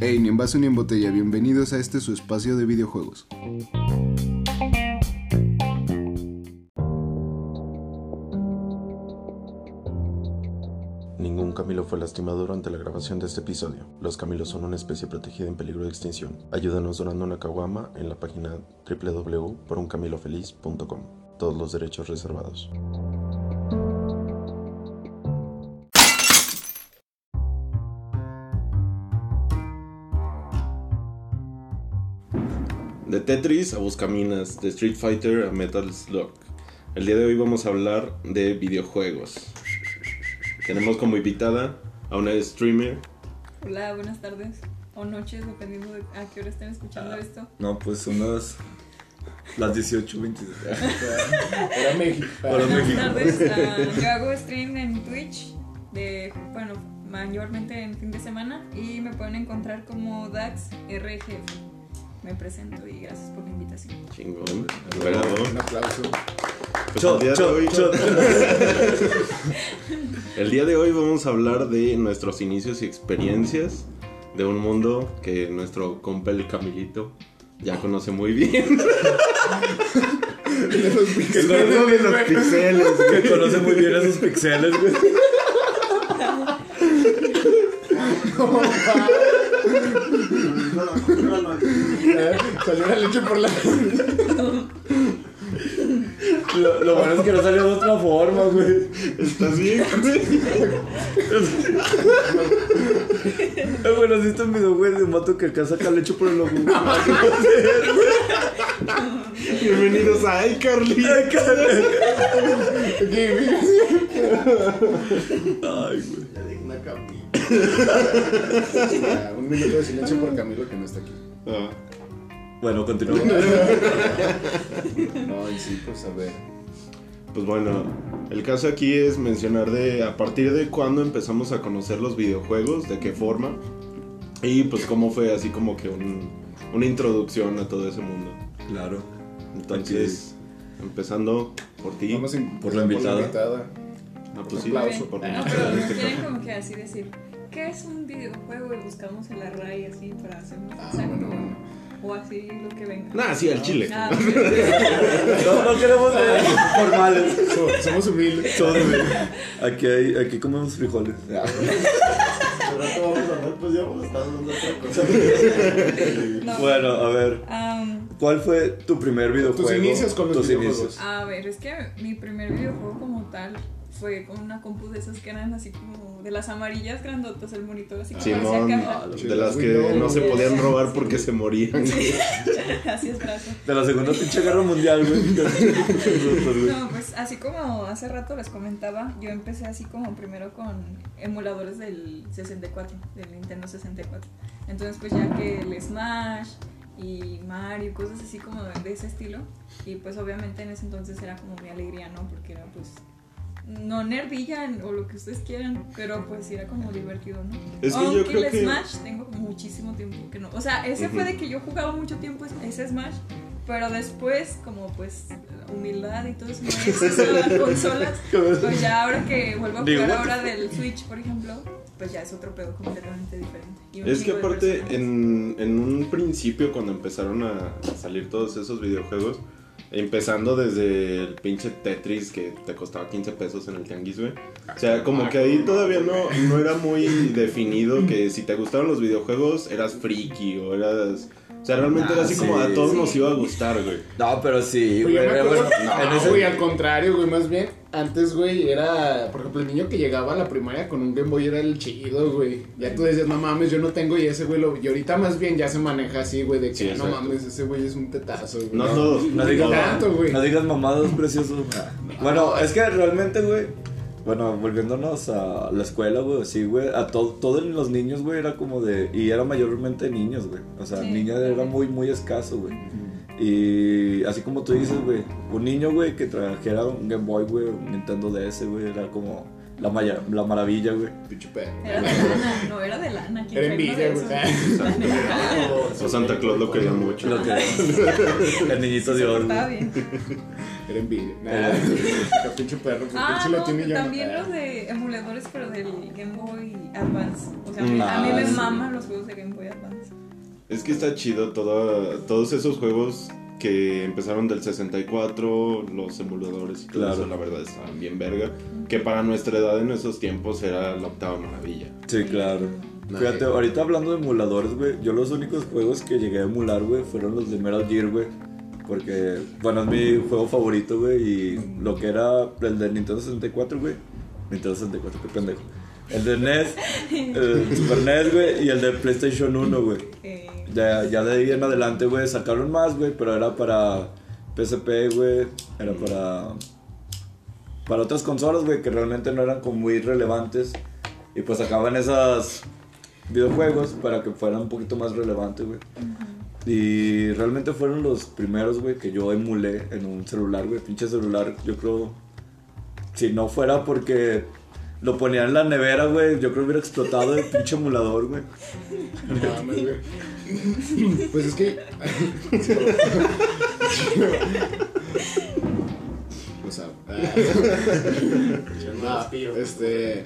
Hey, ni en vaso ni en botella, bienvenidos a este su espacio de videojuegos. Ningún camilo fue lastimado durante la grabación de este episodio. Los camilos son una especie protegida en peligro de extinción. Ayúdanos donando una caguama en la página www.poruncamilofeliz.com. Todos los derechos reservados. De Tetris a Buscaminas, de Street Fighter a Metal Slug. El día de hoy vamos a hablar de videojuegos. Tenemos como invitada a una streamer. Hola, buenas tardes o noches, dependiendo de a qué hora estén escuchando Ah. esto. No, pues unas. Las 18.22. Era México. Hola, Buenas México. tardes, ah, yo hago stream en Twitch de, bueno, mayormente en fin de semana y me pueden encontrar como Dax RGF. Me presento y gracias por la invitación. Chingón. Emperador. Un aplauso. Pues Shot, el, día de shot, hoy, shot. el día de hoy vamos a hablar de nuestros inicios y experiencias de un mundo que nuestro compa el Camilito ya conoce muy bien. que conoce bien los pixeles. Que conoce muy bien esos pixeles, güey. Eh, Salió la leche por la. Lo, lo bueno es que no salió de otra forma, güey. ¿Estás bien, güey? Es bueno, has visto un video, güey, de un vato que acá saca leche por el ojo. güey. Bienvenidos a iCarly. Ay, güey. Ah, Un minuto de silencio por Camilo que no está aquí. Ah, Bueno, continuamos. No, y sí, pues a ver. Pues bueno, el caso aquí es mencionar de a partir de cuándo empezamos a conocer los videojuegos, de qué forma y pues cómo fue así como que un- una introducción a todo ese mundo. Claro. Entonces, empezando por ti. Vamos a- Por la invitada. Ah, pues sí, aplauso por Ah, la- pero este quieren como que así decir, ¿qué es un videojuego? Y buscamos en la RAI así para hacer más Ah, exacto. bueno, bueno. O así lo que venga. Nah, sí, al chile. Ah, No, no queremos ser formales. So- Somos humildes. Todos, güey. Aquí, hay, aquí comemos frijoles. no. Bueno, a ver. ¿Cuál fue tu primer videojuego? Tus inicios con los Tus videojuegos. inicios. A ver, es que mi primer videojuego como tal fue con una compu de esas que eran así como de las amarillas grandotas, el monitor así como Simón, caja. de las que no se podían robar porque se morían. Así es, brazo. De la segunda pinche guerra mundial, güey. No, pues así como hace rato les comentaba, yo empecé así como primero con emuladores del 64, del Nintendo 64. Entonces pues ya que el Smash y Mario, cosas así como de, de ese estilo. Y pues obviamente en ese entonces era como mi alegría, ¿no? Porque era pues no nervilla o lo que ustedes quieran, pero pues era como divertido, ¿no? Es que yo Aunque creo el que- Smash tengo muchísimo tiempo que no. O sea, ese fue Ujú. de que yo jugaba mucho tiempo es- ese Smash, pero después, como pues humildad y todo eso, las consolas, pues ya ahora que vuelvo a jugar ahora del Switch, por ejemplo, pues ya es otro pedo completamente diferente. Es que aparte, en, en un principio, cuando empezaron a salir todos esos videojuegos, empezando desde el pinche Tetris que te costaba 15 pesos en el tianguis, güey. O sea, como que ahí todavía no, no era muy definido que si te gustaban los videojuegos eras friki o eras... O sea, realmente Ah, era así como sí. a todos Sí. nos iba a gustar, güey. No, pero sí, Güey, acuerdo- bueno, en No, ese- güey, al contrario, güey, más bien, antes, güey, era, por ejemplo, el niño que llegaba a la primaria con un Game Boy era el chido, güey. Ya tú decías, no mames, yo no tengo y ese güey lo... Y ahorita más bien ya se maneja así, güey, de que Sí, no exacto. mames, ese güey es un tetazo, güey. No todos. No digas, tanto, güey. no digas mamadas, precioso. Bueno, es que realmente, güey. Bueno, volviéndonos a la escuela, güey, sí, güey. A to- todos los niños, güey, era como de. Y era mayormente niños, güey. O sea, Sí. niña era muy, muy escaso, güey. Y así como tú dices, güey, un niño, güey, que trajera un Game Boy, güey, un Nintendo DS, güey, era como la, maya- la maravilla, güey. Era de lana, no era de lana. ¿quién Era envidia, de güey. O Santa Claus lo quería mucho. Lo que. el niñito Dios. portaba güey. bien. Era envidia. Nah, qué pinche perro, porque Ah, no, tiene también Ah. los de emuladores, pero del Game Boy Advance. O sea, a mí, a mí me sí. maman los juegos de Game Boy Advance. Es que está chido todo, todos esos juegos que empezaron del 64, los emuladores y todo Claro. eso, la verdad estaban bien verga. Que para nuestra edad en esos tiempos era la octava maravilla. Sí, claro. No, Fíjate, eh. ahorita hablando de emuladores, güey, yo los únicos juegos que llegué a emular, güey, fueron los de Metal Gear, güey. Porque, bueno, es mi juego favorito, güey, y lo que era el de Nintendo 64, güey. Nintendo 64, qué pendejo. El de NES, el Super NES, güey, y el de PlayStation 1, güey. Ya, ya de ahí en adelante, güey, sacaron más, güey, pero era para PSP, güey, era para... Para otras consolas, güey, que realmente no eran como muy relevantes. Y pues sacaban esos videojuegos para que fueran un poquito más relevantes, güey. Y realmente fueron los primeros, güey, que yo emulé en un celular, güey. Pinche celular, yo creo... Si no fuera porque lo ponía en la nevera, güey, yo creo que hubiera explotado el pinche emulador, güey. No mames, güey. Pues es que. o sea. ah, no, este.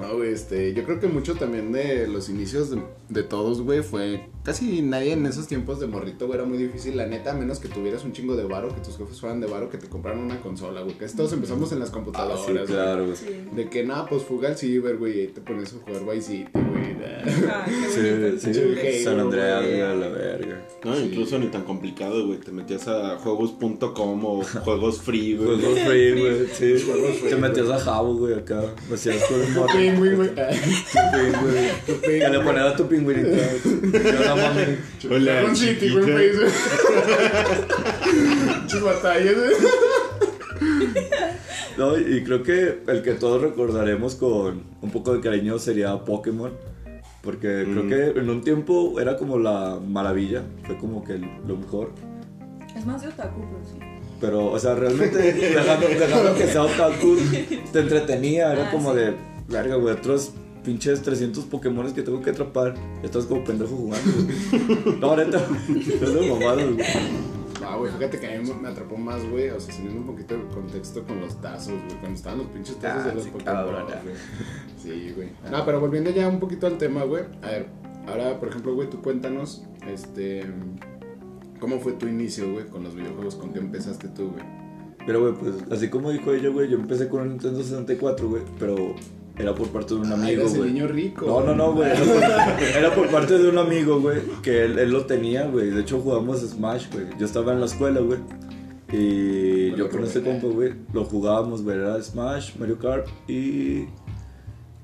No, güey, este. Yo creo que mucho también de los inicios de, de todos, güey, fue. Casi nadie en esos tiempos de morrito, güey, era muy difícil. La neta, a menos que tuvieras un chingo de varo, que tus jefes fueran de varo, que te compraran una consola, güey. Casi todos empezamos en las Ah, computadoras. sí, güey. claro, güey. sí. De que nada, pues fuga al ciber, güey, y ahí te pones a jugar Vice City, güey. Ah. Sí, sí, Sí, San Andreas, güey. güey, a la verga. No, Sí. incluso ni tan complicado, güey. Te metías a juegos.com o juegos free, güey. Juegos free, güey, sí. Juegos free, Te metías güey. a Jabo, güey, acá. Me hacías con un morro. Pingüin, güey. Tu güey. Tu Que le no. Hola, Dragon City, güey, batallas, güey. No, y creo que el que todos recordaremos con un poco de cariño sería Pokémon. Porque creo Mm. que en un tiempo era como la maravilla. Fue como que lo mejor. Es más de otaku, pero sí. Pero, o sea, realmente dejando, dejando que sea otaku, te entretenía. Era Ah, como sí. de, verga, güey, otros pinches 300 Pokémones que tengo que atrapar. Estás como pendejo jugando. güey. No, neta, es de mamadas, güey. Ah, güey, fíjate que a mí me atrapó más, güey. O sea, teniendo un poquito de contexto con los tazos, güey. Cuando estaban los pinches tazos Ah, de los sí, Pokémon. güey. Sí, güey. No, pero volviendo ya un poquito al tema, güey. A ver, ahora, por ejemplo, güey, tú cuéntanos, este. ¿Cómo fue tu inicio, güey, con los videojuegos? ¿Con qué empezaste tú, güey? Pero, güey, pues, así como dijo ella, güey, yo empecé con un Nintendo 64, güey, pero era por parte de un amigo, güey. niño rico. No, no, no, güey. Era por, era por parte de un amigo, güey, que él, él lo tenía, güey. De hecho, jugamos Smash, güey. Yo estaba en la escuela, güey. Y Bueno, yo con este compa, güey, lo jugábamos, güey. Era Smash, Mario Kart y.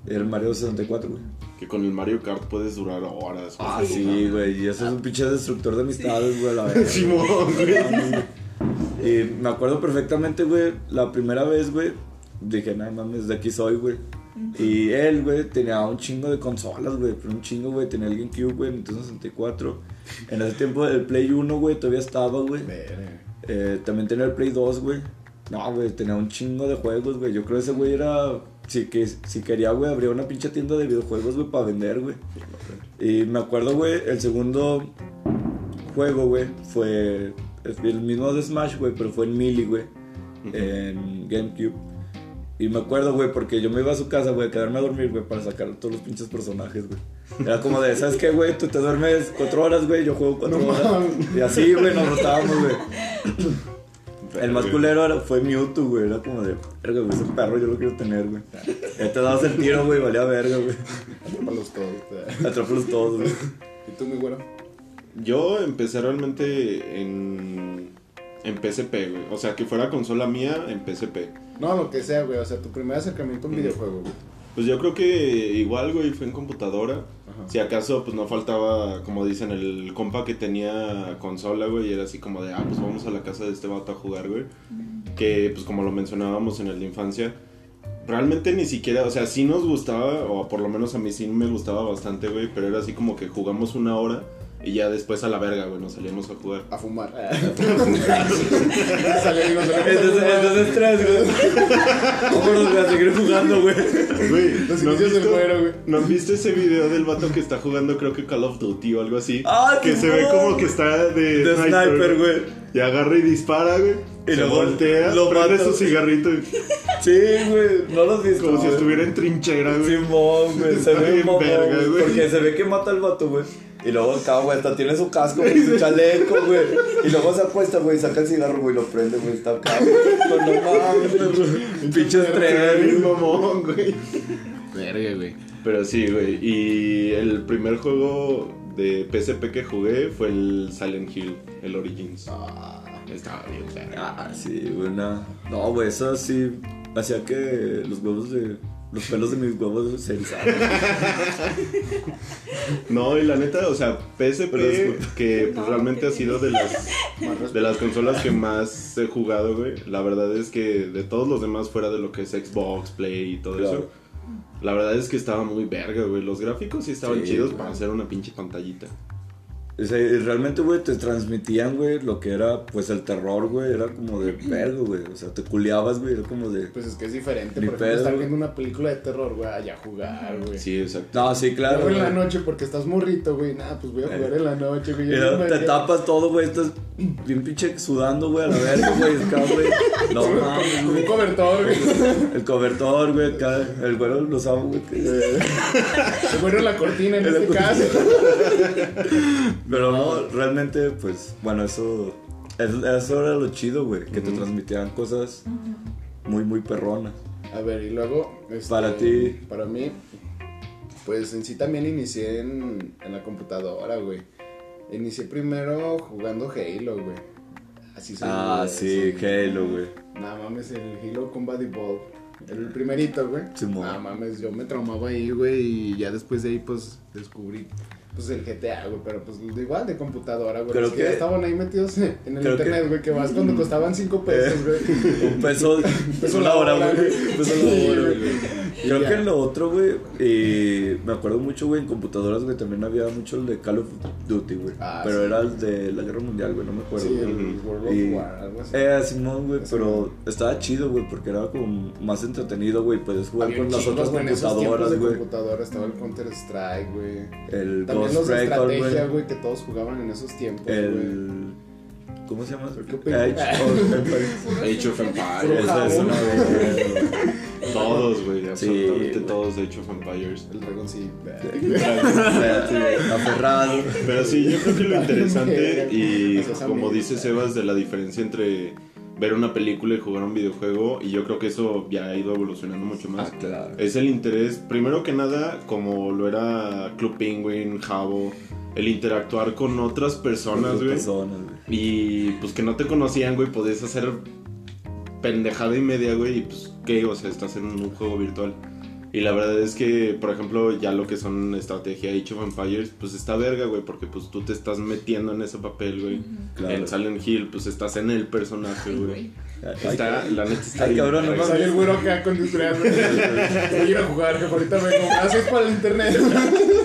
El Mario 64, güey. Que con el Mario Kart puedes durar horas. güey. Ah, sí, güey. Y eso es un pinche destructor de amistades, güey, a la verdad. Simón, güey. Y me acuerdo perfectamente, güey, la primera vez, güey, dije, no mames, de aquí soy, güey. Y él, güey, tenía un chingo de consolas, güey, pero un chingo, güey, tenía el GameCube, güey, Nintendo 64. En ese tiempo el Play 1, güey, todavía estaba, güey. Eh, también tenía el Play 2, güey. No, güey, tenía un chingo de juegos, güey. Yo creo que ese güey era. Si, que, si quería, güey, abría una pinche tienda de videojuegos, güey, para vender, güey. Y me acuerdo, güey, el segundo juego, güey, fue el mismo de Smash, güey, pero fue en Melee, güey, en GameCube. Y me acuerdo, güey, porque yo me iba a su casa, güey, a quedarme a dormir, güey, para sacar todos los pinches personajes, güey. Era como de, ¿sabes qué, güey? Tú te duermes cuatro horas, güey, yo juego cuatro No horas. Y así, güey, nos rotábamos, güey. El más culero era- fue Mewtwo, güey. Era como de, verga, güey, ese perro yo lo quiero tener, güey. Ya te dabas el tiro, güey, valía verga, güey. Atrápalos todos. güey. Atrápalos todos, güey. ¿Y tú, mi güero? Yo empecé realmente en, en PSP, güey. O sea, que fuera consola mía en PSP. No, lo que sea, güey. O sea, tu primer acercamiento a un videojuego, güey. Pues yo creo que igual, güey, fue en computadora. Ajá. Si acaso, pues no faltaba, como dicen, el compa que tenía consola, güey, y era así como de, ah, pues vamos a la casa de este vato a jugar, güey. Que, pues como lo mencionábamos en el de infancia, realmente ni siquiera, o sea, sí nos gustaba, o por lo menos a mí sí me gustaba bastante, güey, pero era así como que jugamos una hora y ya después a la verga, güey, nos salíamos a jugar. A fumar. Sale, Entonces, entonces tres, güey. Vámonos, a seguir jugando, güey. Güey, Los ¿no, has inicios del visto, güey. ¿no has visto ese video del vato que está jugando, creo que Call of Duty o algo así? Ah, que se ve como que está de, De sniper, güey. Y agarra y dispara, güey. Y se luego voltea, lo prende mata. su cigarrito y Sí, güey, no los viste. como si estuviera en trinchera, güey. Simón, güey, se Está ve verga, güey, güey. Porque se ve que mata al vato, güey. Y luego acá, güey, hasta tiene su casco, güey, su chaleco, güey. Y luego se acuesta, güey, saca el cigarro, güey, lo prende, güey, está acá, güey. No mames, güey. Pinche güey. mamón, güey. Verga, güey. Pero sí, güey. Y el primer juego de PSP que jugué fue el Silent Hill, el Origins. Estaba bien verga. Ah, sí, güey, no. No, güey, eso sí hacía que los huevos de. Los pelos de mis huevos se erizaran. No, y la neta, o sea, PSP, que pues, No, realmente ha sido de las, de las consolas que más he jugado, güey. La verdad es que de todos los demás, fuera de lo que es Xbox, Play y todo Claro. eso, la verdad es que estaba muy verga, güey. Los gráficos sí estaban Sí, chidos güey. para hacer una pinche pantallita. O sea, y realmente, güey, te transmitían, güey, lo que era, pues, el terror, güey. Era como de vergo, güey. O sea, te culiabas, güey. Era como de. Pues es que es diferente. Por ejemplo, pedo, estar güey. viendo una película de terror, güey, allá jugar, güey. Sí, exacto. No, sí, claro. Luego en la güey. noche porque estás morrito, güey. Nada, pues voy a jugar Eh. en la noche, güey. Te tapas todo, güey. Estás bien pinche sudando, güey, a la verga, güey. Acá, güey. No mames, Con un güey. cobertor, güey. El cobertor, güey, acá. El güero lo usaba, güey. Se bueno la cortina en este cortina. caso. Pero no, realmente, pues, bueno, eso. es- Eso era lo chido, güey. Que te transmitían cosas muy, muy perronas. A ver, y luego. este, Para ti. Para mí. Pues en sí también inicié en, en la computadora, güey. Inicié primero jugando Halo, güey. Así se Ah, sí, Halo, güey. Nada mames, el Halo Combat Evolved. El primerito, güey. Simón. Nada mames, yo me traumaba ahí, güey. Y ya después de ahí, pues descubrí. Pues el GTA, güey, pero pues igual de computadora, güey. Creo que, que- estaban ahí metidos en el internet, que- güey, que vas cuando costaban 5 pesos, güey. Un peso, peso una la hora, güey. Un peso la hora, güey. Creo que en lo otro, güey, y me acuerdo mucho, güey, en computadoras, güey, también había mucho el de Call of Duty, güey. Ah, pero sí. era el de la Guerra Mundial, güey, no me acuerdo. Sí, güey. el. World of Y- War, algo así. Eh, Simón, güey, pero estaba chido, güey, porque era como más entretenido, güey, podías jugar Había con las otras güey, computadoras, güey. computadora estaba el Counter Strike, güey. El También Ghost los de estrategia, güey. güey, que todos jugaban en esos tiempos, güey. El... ¿Cómo se llama? Age of Empires. Age of. Empires. Todos, güey. Absolutamente todos de Age of Empires. El Dragon sí. Aferrado. Pero sí, yo creo que lo interesante y como dice Sebas de la diferencia entre ver una película y jugar un videojuego y yo creo que eso ya ha ido evolucionando mucho más. Ah, claro. Es el interés, primero que nada, como lo era Club Penguin, Jabo, el interactuar con otras personas, Otras güey. personas, güey. Y pues que no te conocían, güey, podías hacer pendejada y media, güey, y pues, ¿qué? O sea, estás en un juego virtual. Y la verdad es que, por ejemplo, ya lo que son estrategia Age of Empires, pues está verga, güey, porque pues tú te estás metiendo en ese papel, güey. Claro. En Silent Hill, pues estás en el personaje, güey. Está, la neta está Ay, bien cabrón, no mames. El güero acá con. Voy a ir a jugar, que ahorita vengo. Haces para el internet.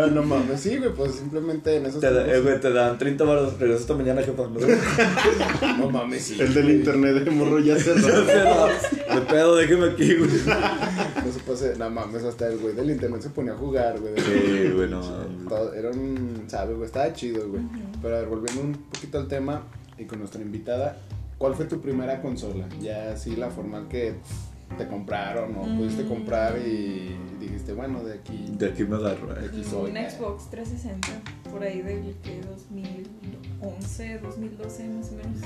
No, no mames. Sí, güey, pues simplemente en esos Te, da- eh, güey, te dan 30 baros, regresas esta mañana, jefa. No, No mames, sí. El del güey. internet de morro ya cerró. De pedo, déjeme aquí, güey. No se pase, no mames, hasta el güey del internet se ponía a jugar, güey. Sí, güey, no mames. Era un, ¿sabes, güey? Estaba chido, güey. Pero a ver, volviendo un poquito al tema y con nuestra invitada, ¿cuál fue tu primera consola? Ya así la formal que te compraron o Mm. pudiste comprar y dijiste, bueno, de aquí, De aquí me agarro, de eh. aquí soy. Un Xbox 360, por ahí del que 2011, 2012 más o menos.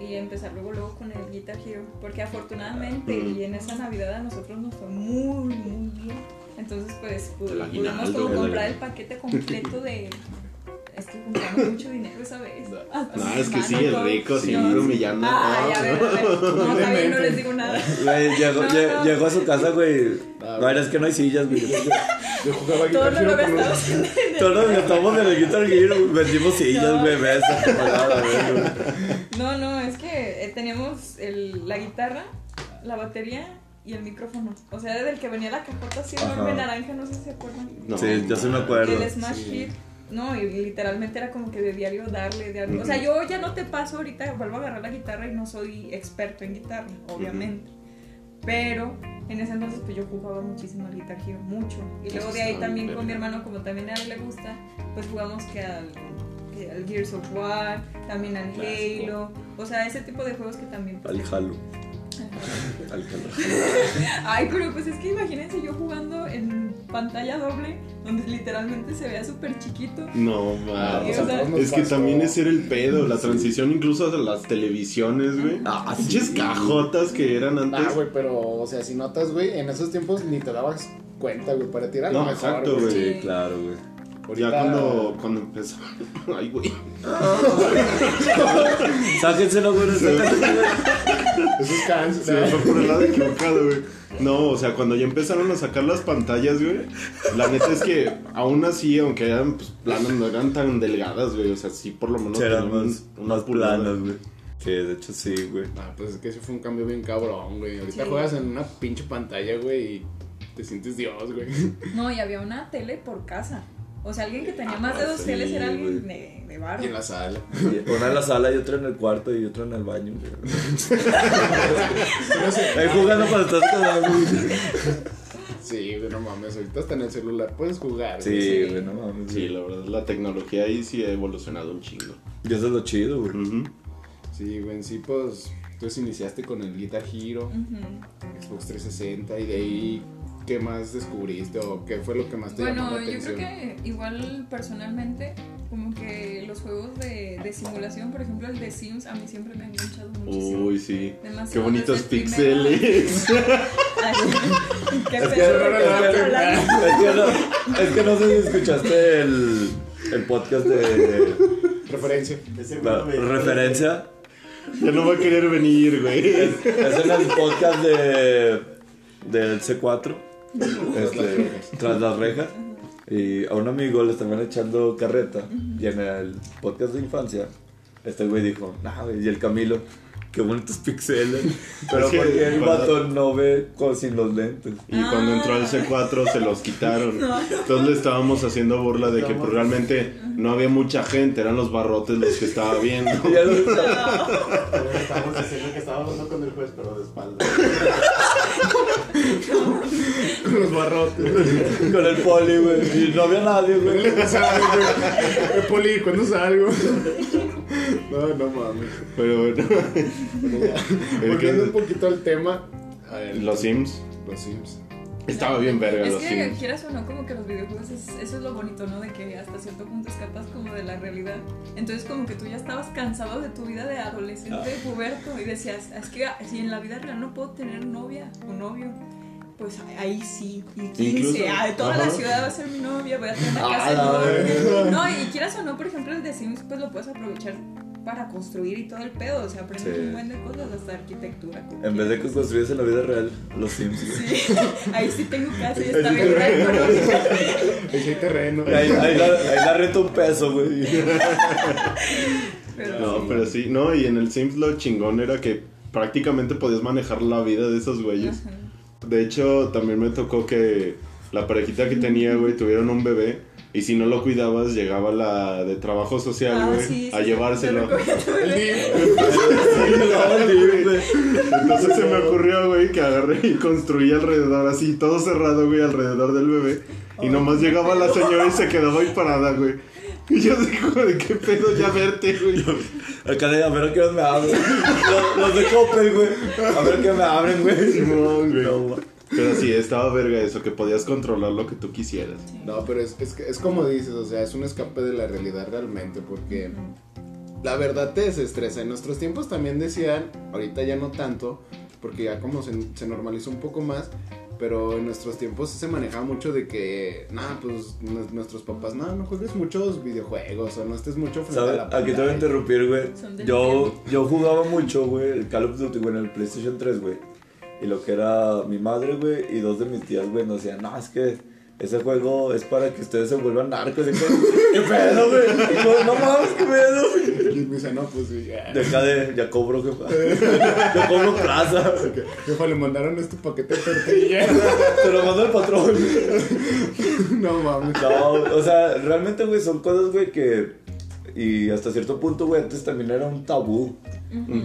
Y empezar luego luego con el Guitar Hero, porque afortunadamente Mm. y en esa Navidad a nosotros nos fue muy muy bien. Entonces pues pudimos como el- comprar el paquete completo de es que juntamos mucho dinero esa vez. No, mi es que sí, el todo. rico Sí. siempre humillando a Ay, todos. a ver, a ver. No, está bien, no les digo nada. Güey, llegó, No, lle- no. llegó a su casa, güey. Ah, No, es que no hay sillas, güey. Yo jugaba Todo Guitar no lo Hero con unos- gastamos en el- Todos nos gastamos en el Guitar Hero, vendimos sillas, No. güey, mesas. No, no, es que eh, teníamos el, la guitarra, la batería y el micrófono. O sea, desde el que venía la cajota así enorme naranja, no sé si se acuerdan. No, Sí, yo sí me acuerdo. El Smash sí. Hit. No, y literalmente era como que de diario darle, diario. O sea, yo ya no te paso ahorita, vuelvo a agarrar la guitarra y no soy experto en guitarra, obviamente. Pero en ese entonces pues yo jugaba muchísimo al Guitar Hero, mucho. Y luego de ahí también con mi hermano, como también a él le gusta, pues jugamos que al eh, al Gears of War, también al. Halo, o sea, ese tipo de juegos que también... pues, Al Halo. Al Halo. Ay, pero pues es que imagínense yo jugando en pantalla doble, donde literalmente se vea súper chiquito. No, mames. o sea, nos Es que pasó. también ese era el pedo, la transición incluso a las televisiones, güey. Ah, sí. Pinches cajotas que eran antes. Ah, güey, pero, o sea, si notas, güey, en esos tiempos ni te dabas cuenta, güey, para tirar No, lo mejor, exacto, güey. Sí, claro, güey. Ya Ahorita- cuando, cuando empezó. Ay, güey. Sáquenselo, güey. güey. Esos cans, Se me fue por el lado equivocado, güey. No, o sea, cuando ya empezaron a sacar las pantallas, güey. La neta es que aún así, aunque eran pues, planas, no eran tan delgadas, güey. O sea, sí, por lo menos. Sí, eran más, más planas, güey. Sí, de hecho sí, güey. Ah, pues es que ese fue un cambio bien cabrón, güey. Ahorita Sí. juegas en una pinche pantalla, güey, y te sientes Dios, güey. No, y había una tele por casa. O sea, alguien que tenía más de dos sí, teles era alguien de, de varo. Y en la sala. Una en la sala y otra en el cuarto y otra en el baño, güey. No sé. Ahí jugando cuando estás güey. Sí, güey, no mames. Ahorita hasta en el celular puedes jugar. Sí, güey. güey, no mames. Sí, la verdad, la tecnología ahí sí ha evolucionado un chingo. Y eso es lo chido, güey. Sí, güey, en sí, pues. Entonces iniciaste con el Guitar Hero. Xbox 360, y de ahí, ¿qué más descubriste o qué fue lo que más te llamó Bueno, la yo creo que igual personalmente, como que los juegos de, de simulación, por ejemplo el de Sims, a mí siempre me han enganchado muchísimo. Uy, sí. Demasiado, Qué bonitos píxeles. Es que, no, es que no sé si escuchaste el, el podcast de Referencia. la referencia. ya no va a querer venir, güey. Es, es en el podcast de del C4. Este, tras las rejas. Y a un amigo le estaban echando carreta. Y en el podcast de infancia, este güey dijo, nah, güey, y el Camilo, qué bonitos pixeles. Pero que porque el cuando- vato no ve con, sin los lentes. Y cuando entró al C4 se los quitaron. Entonces le estábamos haciendo burla de que pues, realmente no había mucha gente, eran los barrotes los que estaba viendo. Y ya Estábamos diciendo que estábamos hablando con el juez, pero de espalda. Con los barrotes. con el poli, güey. Y no había nadie, güey. Eh, Poli, ¿cuándo salgo? No, no mames. Pero bueno, El Volviendo un poquito al tema. los Sims. Los Sims. Estaba bien verga Es los que Sims. quieras o no, como que los videojuegos, es- eso es lo bonito, ¿no? De que hasta cierto punto escapas como de la realidad. Entonces como que tú ya estabas cansado de tu vida de adolescente, de puberto, y decías, es que si en la vida real no puedo tener novia o novio, pues ahí sí, y 15, Incluso, ah, toda ajá. la ciudad va a ser mi novia, voy a tener una Ah, casa la enorme. No, y quieras o no, por ejemplo, el de Sims, pues lo puedes aprovechar para construir y todo el pedo, o sea, aprendes Sí. un buen de cosas, hasta arquitectura. En vez de que quieras. construyes en la vida real, los Sims. Sí, ahí sí tengo casa y está bien económica. Ahí sí hay terreno. Ahí, ahí la, ahí la renta un peso, güey. Pero No, pero sí, no, y en el Sims lo chingón era que prácticamente podías manejar la vida de esos güeyes. Ajá. De hecho, también me tocó que la parejita que tenía, güey, tuvieron un bebé. Y si no lo cuidabas, llegaba la de trabajo social, Ah, güey, sí, a sí, llevárselo. recogía tu bebé. Entonces se me ocurrió, güey, que agarré y construí alrededor, así, todo cerrado, güey, alrededor del bebé. Y nomás llegaba la señora y se quedaba ahí parada, güey. Y yo digo, de qué pedo ya verte, güey. Acá de, a ver a qué hora me abren. Los, los de Coppel, güey. A ver a qué me abren, güey. Simón, güey. No, güey. Pero sí, estaba verga eso, que podías controlar lo que tú quisieras. No, pero es, es, que- es como dices, o sea, es un escape de la realidad realmente, porque la verdad te desestresa. En nuestros tiempos también decían, ahorita ya no tanto, porque ya como se, se normalizó un poco más, pero en nuestros tiempos se manejaba mucho de que, nada, pues nu- nuestros papás, no, no juegues muchos videojuegos o no estés mucho frente a la Aquí te voy a pantalla". interrumpir, güey. Yo, yo jugaba mucho, güey, el Call of Duty, güey, en el PlayStation 3, güey. Y lo que era mi madre, güey, y dos de mis tías, güey, nos decían, no, es que ese juego es para que ustedes se vuelvan narcos. ¿Qué pedo, güey? No, no mames, qué pedo. Y me dice, no, pues sí, ya. Deja de, ya cobro, jefa. Ya cobro plaza. Jefa, le mandaron este paquete de tortilla. Te lo mando el patrón. no mames. No, o sea, realmente, güey, son cosas, güey, que, Y hasta cierto punto, güey, antes también era un tabú.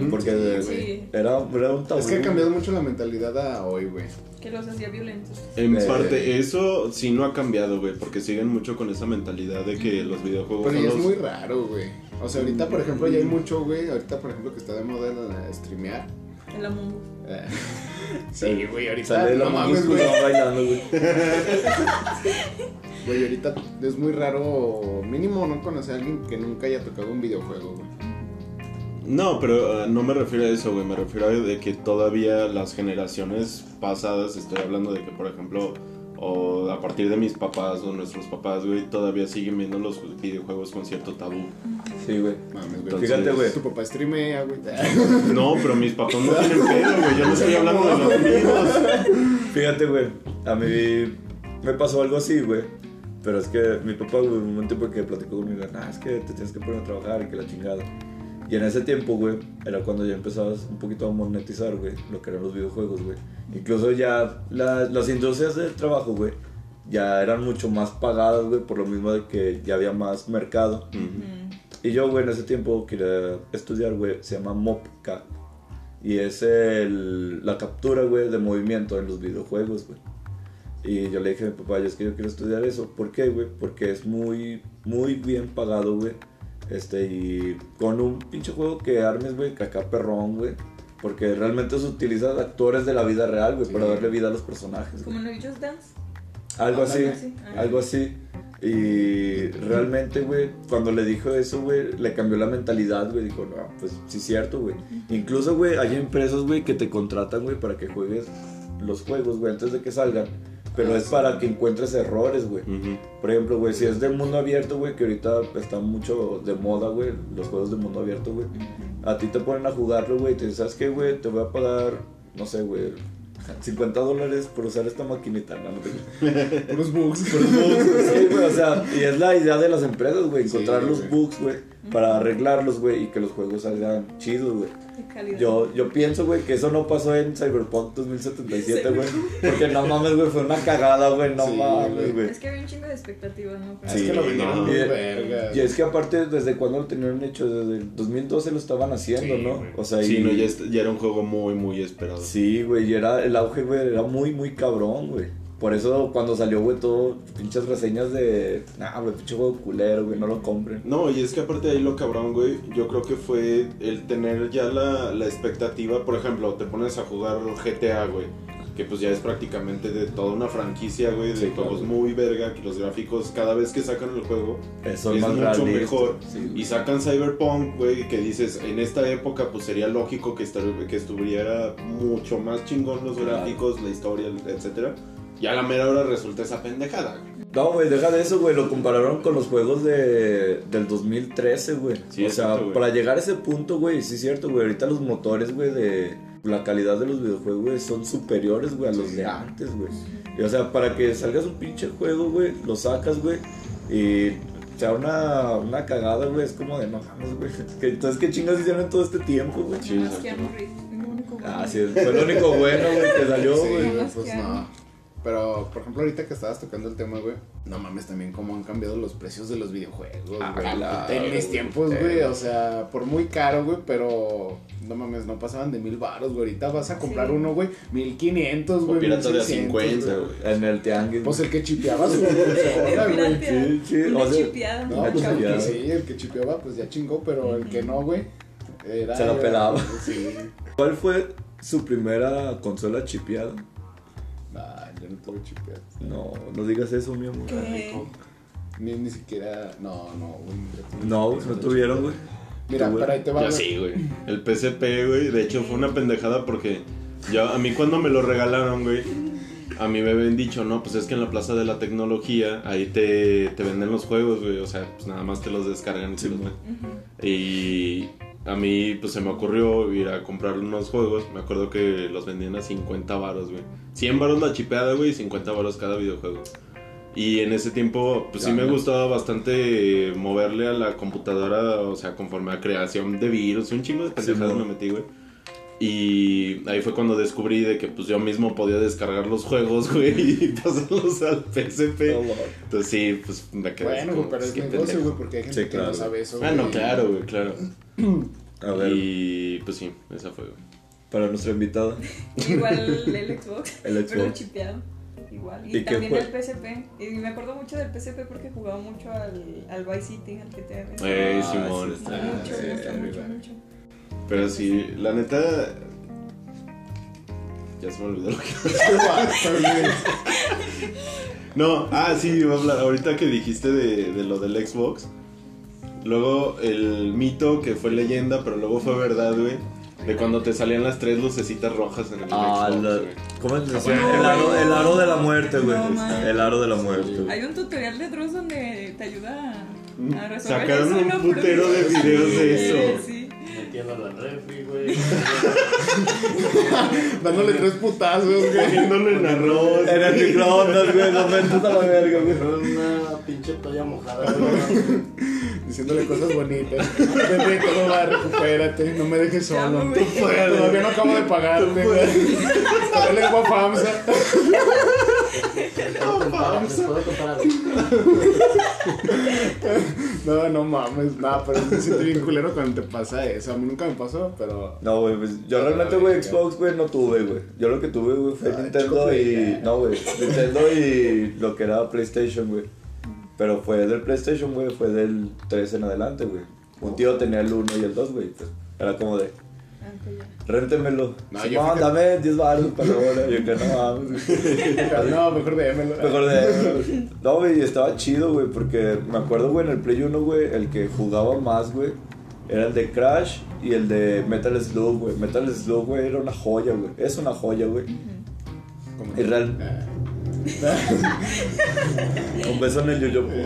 Porque Sí, sí. era, era un tabú. Es que ha cambiado mucho la mentalidad a hoy, güey. Que los hacía violentos. En Eh. parte, eso sí no ha cambiado, güey, porque siguen mucho con esa mentalidad de que los videojuegos Pero son ya es los... muy raro, güey. O sea, ahorita, por ejemplo, ya hay mucho, güey. Ahorita, por ejemplo, que está de moda el streamear. El Among Us. Eh, Sí, güey, ahorita. Sale la no mames, mames, güey. bailando, güey. Güey, ahorita es muy raro, mínimo no conocer a alguien que nunca haya tocado un videojuego, güey. No, pero eh, no me refiero a eso, güey. Me refiero a de que todavía las generaciones pasadas, estoy hablando de que, por ejemplo, o a partir de mis papás o nuestros papás, güey, todavía siguen viendo los videojuegos con cierto tabú. Sí, güey. Mames, güey. Entonces- Fíjate, güey. Tu papá streamea, güey. No, pero mis papás no tienen pedo, güey. Yo no estoy hablando de los míos. Fíjate, güey, a mí me pasó algo así, güey. Pero es que mi papá, güey, un momento porque platicó conmigo, nah, es que te tienes que poner a trabajar y que la chingada. Y en ese tiempo, güey, era cuando ya empezabas un poquito a monetizar, güey, lo que eran los videojuegos, güey. Incluso ya la- las industrias del trabajo, güey, ya eran mucho más pagadas, güey, por lo mismo de que ya había más mercado. Y yo, güey, en ese tiempo quería estudiar, güey, se llama MOPCA. Y es el, la captura, güey, de movimiento en los videojuegos, güey. Y yo le dije a mi papá, yo es que yo quiero estudiar eso. ¿Por qué, güey? Porque es muy, muy bien pagado, güey. Este, y con un pinche juego que armes, güey, que acá perrón, güey. Porque realmente se utilizan actores de la vida real, güey, para darle vida a los personajes. Como en Just Dance. Algo así. Ah. algo así. Y realmente, güey, cuando le dijo eso, güey, le cambió la mentalidad, güey. Dijo, no, pues sí es cierto, güey. Incluso, güey, hay empresas, güey, que te contratan, güey, para que juegues los juegos, güey, antes de que salgan. Pero es para que encuentres errores, güey. Por ejemplo, güey, si es de mundo abierto, güey, que ahorita está mucho de moda, güey, los juegos de mundo abierto, güey. A ti te ponen a jugarlo, güey, y te dicen, ¿sabes qué, güey? Te voy a pagar, no sé, güey, 50 dólares por usar esta maquinita, no, no te Unos bugs. Sí, güey, o sea, y es la idea de las empresas, güey, Sí, encontrar los bugs, güey, para arreglarlos, güey, y que los juegos salgan chidos, güey. Yo, yo pienso, güey, que eso no pasó en Cyberpunk 2077, güey, porque no mames, güey, fue una cagada, güey, no Sí, mames, güey. Es que había un chingo de expectativas, ¿no? Pero- Es que lo Sí, vendieron no. Y- verga. Y es que aparte, ¿desde cuándo lo tenían hecho? Desde el 2012 lo estaban haciendo, Sí, ¿no? O sea, Sí, y- no, ya, ya era un juego muy, muy esperado. Sí, güey, y era, el auge, güey, era muy, muy cabrón, güey. Por eso cuando salió, güey, todo, pinches reseñas de, nah, güey, pinche juego culero, güey, no lo compren. No, y es que aparte de ahí lo cabrón, güey, yo creo que fue el tener ya la, la expectativa, por ejemplo, te pones a jugar GTA, güey, que pues ya es prácticamente de toda una franquicia, güey, de juegos muy verga, que los gráficos cada vez que sacan el juego Son es mucho mejor. sí. Y sacan Cyberpunk, güey, que dices, en esta época pues sería lógico que, estar- que estuviera mucho más chingón los Claro. gráficos, la historia, etcétera. Y a la mera hora resulta esa pendejada, güey. No, güey, deja de eso, güey. Lo compararon con los juegos de, del 2013, güey. Sí, o sea, para llegar a ese punto, güey, sí es cierto, güey. Ahorita los motores, güey, de la calidad de los videojuegos, güey, son superiores, güey, a los de antes, güey. Y, o sea, para que salgas un pinche juego, güey, lo sacas, güey, y sea una, una cagada, güey, es como de no mames, güey. Entonces, ¿qué chingas hicieron en todo este tiempo, güey? Sí, el. Ah, sí, fue lo único bueno, güey, que salió, Sí, güey. pues no. Pero, por ejemplo, ahorita que estabas tocando el tema, güey, no mames también cómo han cambiado los precios de los videojuegos, Ah, güey. claro, en mis tiempos, güey, o sea, por muy caro, güey, pero no mames, no pasaban de mil baros, güey. Ahorita vas a comprar Sí. uno, güey, mil quinientos, güey. pirata de a 1600, 50, güey. güey. En el tianguis. Pues el que chipeaba su consola, El güey. Sí, sí, Una o sea, chipeada. No, pues el que chipeada. sí, el que chipeaba, pues ya chingó, pero el que no, güey, era. Se la pelaba. Sí. ¿Cuál fue su primera consola chipeada? No. No, no digas eso, mi amor. ¿Qué? Ni, ni siquiera. No, no, güey. No, no tuvieron, güey. Mira, ¿Tú, pero ahí te va. Yo sí, güey. El PSP, güey. De hecho, fue una pendejada porque yo, a mí cuando me lo regalaron, güey, a mí me habían dicho, no, pues es que en la Plaza de la Tecnología ahí te, te venden los juegos, güey. O sea, pues nada más te los descargan y te los ven. Y a mí, pues se me ocurrió ir a comprar unos juegos. Me acuerdo que los vendían a 50 varos, güey. 100 varos la chipeada, güey, y 50 varos cada videojuego. Y en ese tiempo, pues sí me Ya. gustaba bastante moverle a la computadora, o sea, conforme a creación de virus, un chingo de pendejadas Sí, me metí, güey. Y ahí fue cuando descubrí de que pues yo mismo podía descargar los juegos, güey, y pasarlos al PSP. No, mames. Entonces sí, pues me quedé Bueno, como, pero pues, es negocio, güey, porque hay gente Sí, que claro. no sabe eso. Ah, no, claro, güey, claro. A ver, Y pues sí, esa fue, güey. para nuestra invitada. Igual el Xbox, El pero chipeado. Igual. Y, ¿Y también el PSP. Y me acuerdo mucho del PSP porque jugaba mucho al, al Vice City, al GTA. Eh, Ah, Simón. está- mucho, sí, mucho, mucho, mucho. Pero sí, la neta. Ya se me olvidó lo que No, ah, sí, iba a hablar. Ahorita que dijiste de, de lo del Xbox. Luego el mito que fue leyenda, pero luego fue verdad, güey. De cuando te salían las tres lucecitas rojas en el Ah, Xbox, la-. ¿Cómo decía? No, el, aro, güey. el aro de la muerte, güey. No, el aro de la muerte, güey. Hay un tutorial de Dross donde te ayuda a, resolver Sacaron eso, un putero de videos de Sí, eso. Sí. Metiéndolo al refri, güey. Dándole tres putazos, güey. Poniéndolo en arroz. En el microondas, güey. No metes a la verga, güey. Una pinche toalla mojada, güey. Diciéndole cosas bonitas. Vete, todo va, recupérate. No me dejes solo. Tú puedes. Todavía no acabo de pagarte, güey. Dale lengua famsa. Puedo les puedo. No, no mames. No, pero me siento bien culero cuando te pasa eso. A mí nunca me pasó, pero. No, güey, pues yo realmente, güey, Xbox, güey, no tuve, güey. Yo lo que tuve, güey, fue Ay, Nintendo chico, y... No, güey, Nintendo y lo que era PlayStation, güey. Pero fue del PlayStation, güey, fue del 3 en adelante, güey. Un tío tenía el 1 y el 2, güey. Pues era como de, Ah. Réntemelo. No, yo fíjate- dame 10 baros para la hora. Yo que no mames. güey. No, mejor démelo. Mejor de... No, güey, estaba chido, güey, porque me acuerdo, güey, en el Play 1, güey, el que jugaba más, güey, era el de Crash y el de Metal Slug, güey. Metal Slug, güey, era una joya, güey. Es una joya, güey. Como- Y real- Ah. Un beso en el yoyo, güey.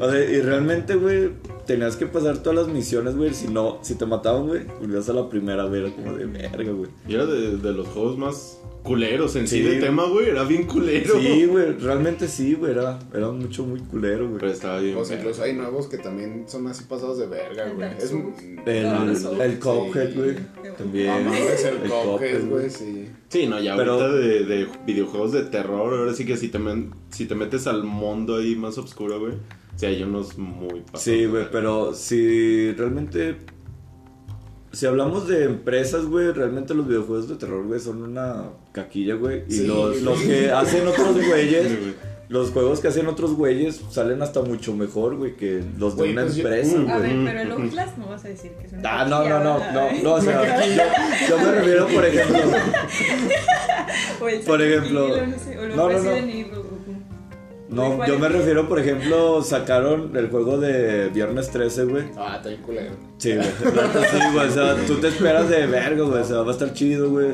O sea, y realmente, güey, tenías que pasar todas las misiones, güey. Si no, si te mataban, güey, volvías a la primera, güey. Era como de verga, güey. Y era de, de los juegos más culeros en sí, Sí. de tema, güey. Era bien culero. Sí, güey, realmente sí, güey. Era, era mucho, muy culero, güey. Pero estaba bien. Pues incluso hay nuevos que también son así pasados de verga, El güey. Dark Es Souls. El, el Cuphead, Sí. güey. También. Ah, mames, el El Cuphead, güey, sí. Sí, no, ya Pero- ahorita de, de videojuegos de terror, ahora sí que si te, men- si te metes al mundo ahí más oscuro, güey, sí hay unos muy pasados Sí, güey, pero si realmente. Si hablamos de empresas, güey, realmente los videojuegos de terror, güey, son una caquilla, güey. Y Sí. los, los que hacen otros güeyes, los juegos que hacen otros güeyes salen hasta mucho mejor, güey, que los de Güey, una pues yo- empresa, Mm. A güey. ver, pero el Outlast no vas a decir que es una Ah, no, no, no, no, no, o sea, yo, yo me refiero, por ejemplo, O el por ejemplo- no sé, o los no, no, no. Resident Evil, o- no, ¿Cuál yo me refiero, por ejemplo, sacaron el juego de Viernes 13, güey. Ah, está bien culero. Sí, güey. Sí, güey. O sea, tú te esperas de verga, güey. O sea, va a estar chido, güey.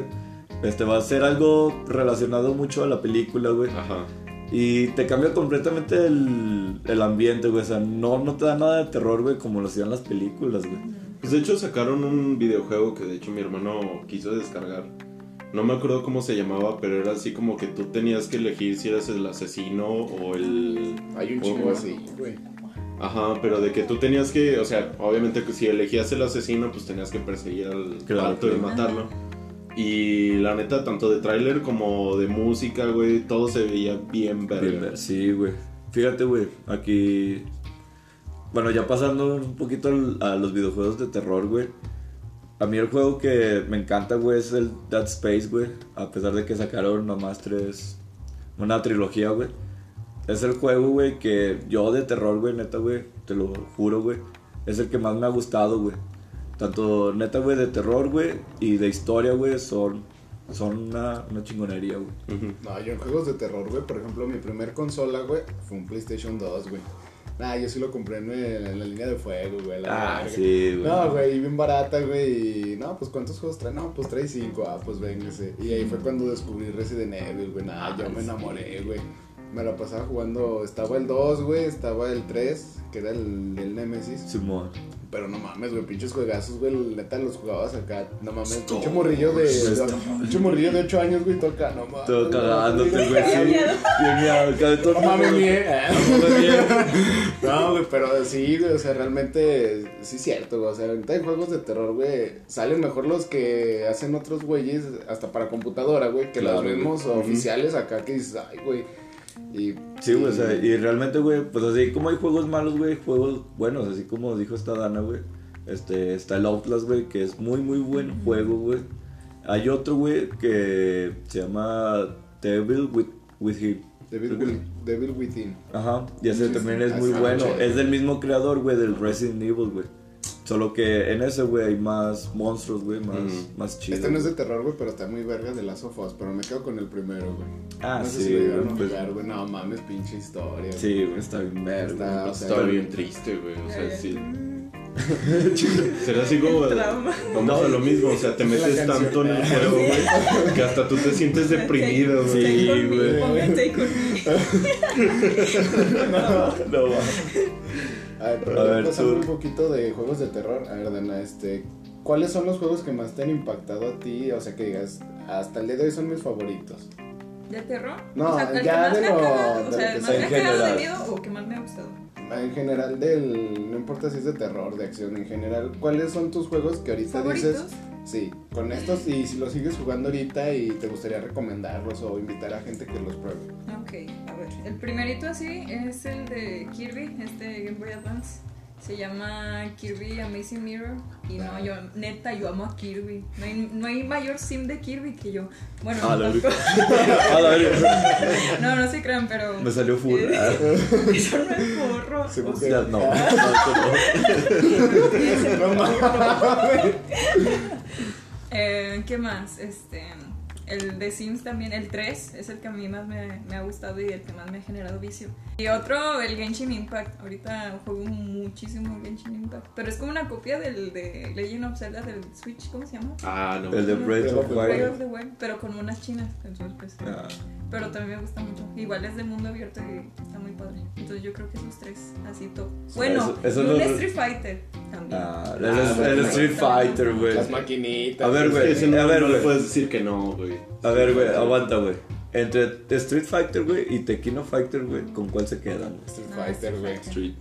Este va a ser algo relacionado mucho a la película, güey. Ajá. Y te cambia completamente el, el ambiente, güey. O sea, no, no te da nada de terror, güey, como lo hacían las películas, güey. Pues de hecho sacaron un videojuego que de hecho mi hermano quiso descargar. No me acuerdo cómo se llamaba, pero era así como que tú tenías que elegir si eras el asesino o el... Hay un chingo así, güey. Ajá, pero de que tú tenías que, o sea, obviamente que si elegías el asesino, pues tenías que perseguir al Claro, vato y matarlo. Y la neta, tanto de tráiler como de música, güey, todo se veía bien verga. Bien ver, sí, güey. Fíjate, güey, aquí. Bueno, ya pasando un poquito al- a los videojuegos de terror, güey. A mí el juego que me encanta, güey, es el Dead Space, güey. A pesar de que sacaron nomás tres. Una trilogía, güey. Es el juego, güey, que yo de terror, güey, neta, güey. Te lo juro, güey. Es el que más me ha gustado, güey. Tanto neta, güey, de terror, güey. Y de historia, güey, son. Son una, una chingonería, güey. No, yo en juegos de terror, güey, por ejemplo, mi primer consola, güey, fue un PlayStation 2, güey. Nah, yo sí lo compré en, el- en la línea de fuego, güey. la Ah, sí, güey. No, güey, bien barata, güey. y, No, pues ¿cuántos juegos trae? No, pues trae cinco. Ah, pues véngase. Y ahí fue cuando descubrí Resident Evil, güey. Nah, yo me enamoré, güey. Me la pasaba jugando. Estaba el 2, güey. Estaba el 3, que era el, el Nemesis. Simón. Pero no mames, güey, pinches juegazos, güey. Neta los jugabas acá. No mames, pinche morrillo de. Pinche morrillo de 8 años, güey, toca. No mames. Todo no cagándote, mames, güey, sí. miedo. Bien. No mames, mie- No mames, bien. No, güey, pero sí, güey, o sea, realmente sí es cierto, güey. O sea, ahorita en juegos de terror, güey, salen mejor los que hacen otros güeyes, hasta para computadora, güey, que Claro, los mismos oficiales acá que dices, ay, güey. Y, Sí, güey, o sea, y realmente, güey, pues así como hay juegos malos, güey, juegos buenos, así como dijo esta Dana, güey. Este, está el Outlast, güey, que es muy, muy buen juego, güey. Hay otro, güey, que se llama Devil with, with Him. Devil, Will- Devil Within. Ajá, y ese también es Ah, muy bueno. Es del mismo creador, güey, del Resident Evil, güey. Solo que en ese, güey, hay más monstruos, güey, más, Mm. más chidos. Este no es de terror, güey, pero está muy verga de las sofas, pero me quedo con el primero, güey. Ah, no sé sí, si llegaron a güey, pues- güey. No mames, pinche historia. Sí, güey, está bien verga. Está, o sea, Estaba bien triste, güey. O sea, sí. Será así como. Vamos a lo mismo, o sea, te metes tanto en el juego, güey, que hasta tú te sientes deprimido, güey. Sí, güey. me. No, va. A ver, pero A ver, tú. un poquito de juegos de terror. A ver, Dana, este. ¿Cuáles son los juegos que más te han impactado a ti? O sea, que digas, hasta el día de hoy son mis favoritos. ¿De terror? No, o sea, el ya que más de me lo- cagado, de o lo sea, que el más sea me en de general. miedo o que más me ha gustado. En general, del. No importa si es de terror, de acción, en general. ¿Cuáles son tus juegos que ahorita ¿Favoritos? dices? Sí, con estos y si los sigues jugando ahorita y te gustaría recomendarlos o invitar a gente que los pruebe. Ok, a ver. El primerito así es el de Kirby, este Game Boy Advance. Se llama Kirby Amazing Mirror. Y no, yo, neta, yo amo a Kirby. No hay, no hay mayor sim de Kirby que yo. Bueno, Ah, la tampoco- A la verga. no, no se crean, pero. Me salió full. Eh, Ah, Eso no es porro. Se O ya, no, no, no. Eh, ¿Qué más? Este, el de Sims también, el 3 es el que a mí más me, me ha gustado y el que más me ha generado vicio. Y otro, el Genshin Impact. Ahorita juego muchísimo Genshin Impact. Pero es como una copia del de Legend of Zelda del Switch, ¿cómo se llama? Ah, no. El de Breath of the Wild, pero con unas chinas. Entonces, pues. Ah, Pero también me gusta mucho. Igual es de mundo abierto y está muy padre. Entonces yo creo que esos tres, así top. Bueno, eso- eso y es un Street Fighter también. ah, el, Ah, el. Street Fighter, güey. Las maquinitas. A ver, Es que güey, no, a ver, no le güey. puedes decir que no, güey. A ver, güey, aguanta, güey. Entre Street Fighter, güey, y Tequino Fighter, güey, ¿con cuál se quedan? Street No, Fighter, Street güey. Street.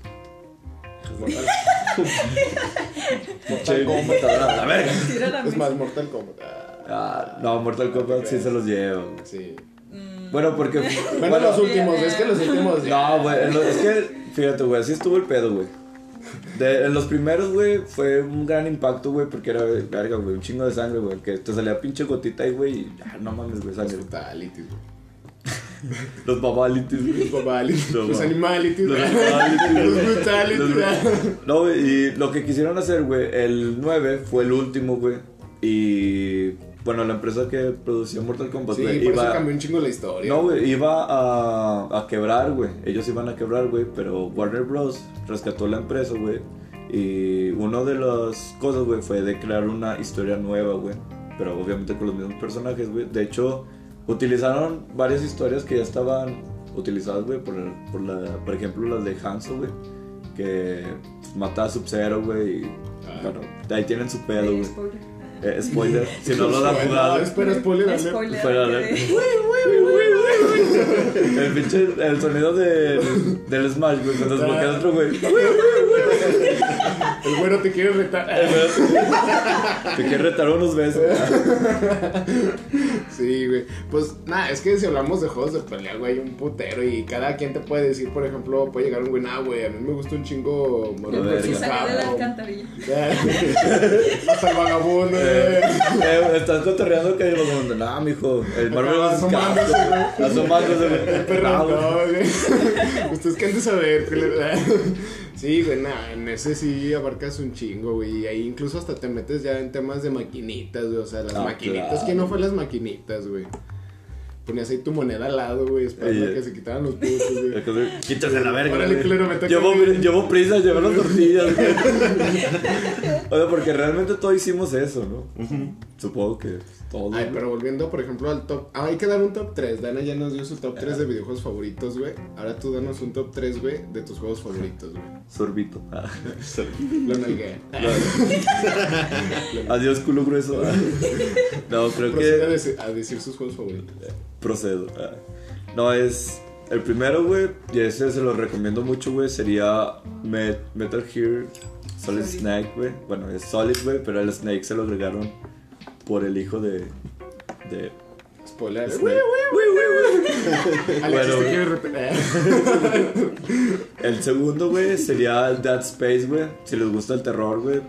Mortal, Che, computadora, la verga. Es más, Mortal Kombat. Ah, no, Mortal Kombat sí se los lleva, güey. sí. Bueno, porque. Bueno, los últimos, es que los últimos. No, güey, es que, fíjate, güey, así estuvo el pedo, güey. De, en los primeros, güey, fue un gran impacto, güey, porque era, verga, güey, un chingo de sangre, güey, que te salía pinche gotita ahí, güey, y ya, no mames, güey, Los sangre. fatalities, güey. Los babalities, güey. Los babalities. No, Los. Los brutalities, Los brutalities. Los güey. bru- No, güey, y lo que quisieron hacer, güey, el 9 fue el último, güey, y, bueno, la empresa que producía Mortal Kombat, Sí, güey, por eso iba... cambió un chingo la historia. No, güey, iba a, a quebrar, güey. Ellos iban a quebrar, güey, pero Warner Bros. rescató la empresa, güey. Y una de las cosas, güey, fue de crear una historia nueva, güey. Pero obviamente con los mismos personajes, güey. De hecho, utilizaron varias historias que ya estaban utilizadas, güey, por, por, la, por ejemplo, las de Hanzo, güey. Que mata a Sub-Zero, güey. y, Ah. Bueno, ahí tienen su pedo, güey. Spoiler. Eh, spoiler, si no lo han jugado. espera, spoiler. Spoiler. De- de- El pinche, el sonido del, del Smash, güey, cuando desbloqueas otro, güey. El bueno te quiere retar. Te quiere retar unos besos. Sí, güey. Pues nada, es que si hablamos de juegos de pelea, güey, hay un putero. Y cada quien te puede decir, por ejemplo, puede llegar un güey, nah, güey, a mí me gusta un chingo salió de la alcantarilla. Hasta el vagabundo, güey. Eh, estás cotorreando que los mundo. No, mijo. El Marvel vs. Capcom. Güey. Perdón, No, güey. Ustedes que han de saber. Sí, güey, nada, en ese sí abarcas un chingo, güey. Y ahí incluso hasta te metes ya en temas de maquinitas, güey. O sea, las Ah, maquinitas. claro. ¿Quién no fue las maquinitas, güey? Ponías ahí tu moneda al lado, güey, esperando Oye. que se quitaran los putos, güey. Quítate la verga. Órale, güey. culero, me Llevo, a prisa, llevo las tortillas, güey. O sea, porque realmente todos hicimos eso, ¿no? supongo que todo. Ay, pero volviendo, por ejemplo, al top. Ah, hay que dar un top 3. Dana ya nos dio su top 3 de videojuegos favoritos, güey. Ahora tú danos un top 3, güey, de tus juegos favoritos, güey. Sorbito. Ah. Lo nalgué. Adiós, culo grueso. No, creo Procede a, que decir, a decir sus juegos favoritos. Procedo. Ah. No, es. El primero, güey, y ese se lo recomiendo mucho, güey, sería Met- Metal Gear Solid Solid. Snake, güey. Bueno, es Solid, güey, pero el Snake se lo agregaron por el hijo de. de Spoiler. Snake. Bueno. El segundo, güey, sería Dead Space, güey. Si les gusta el terror, güey.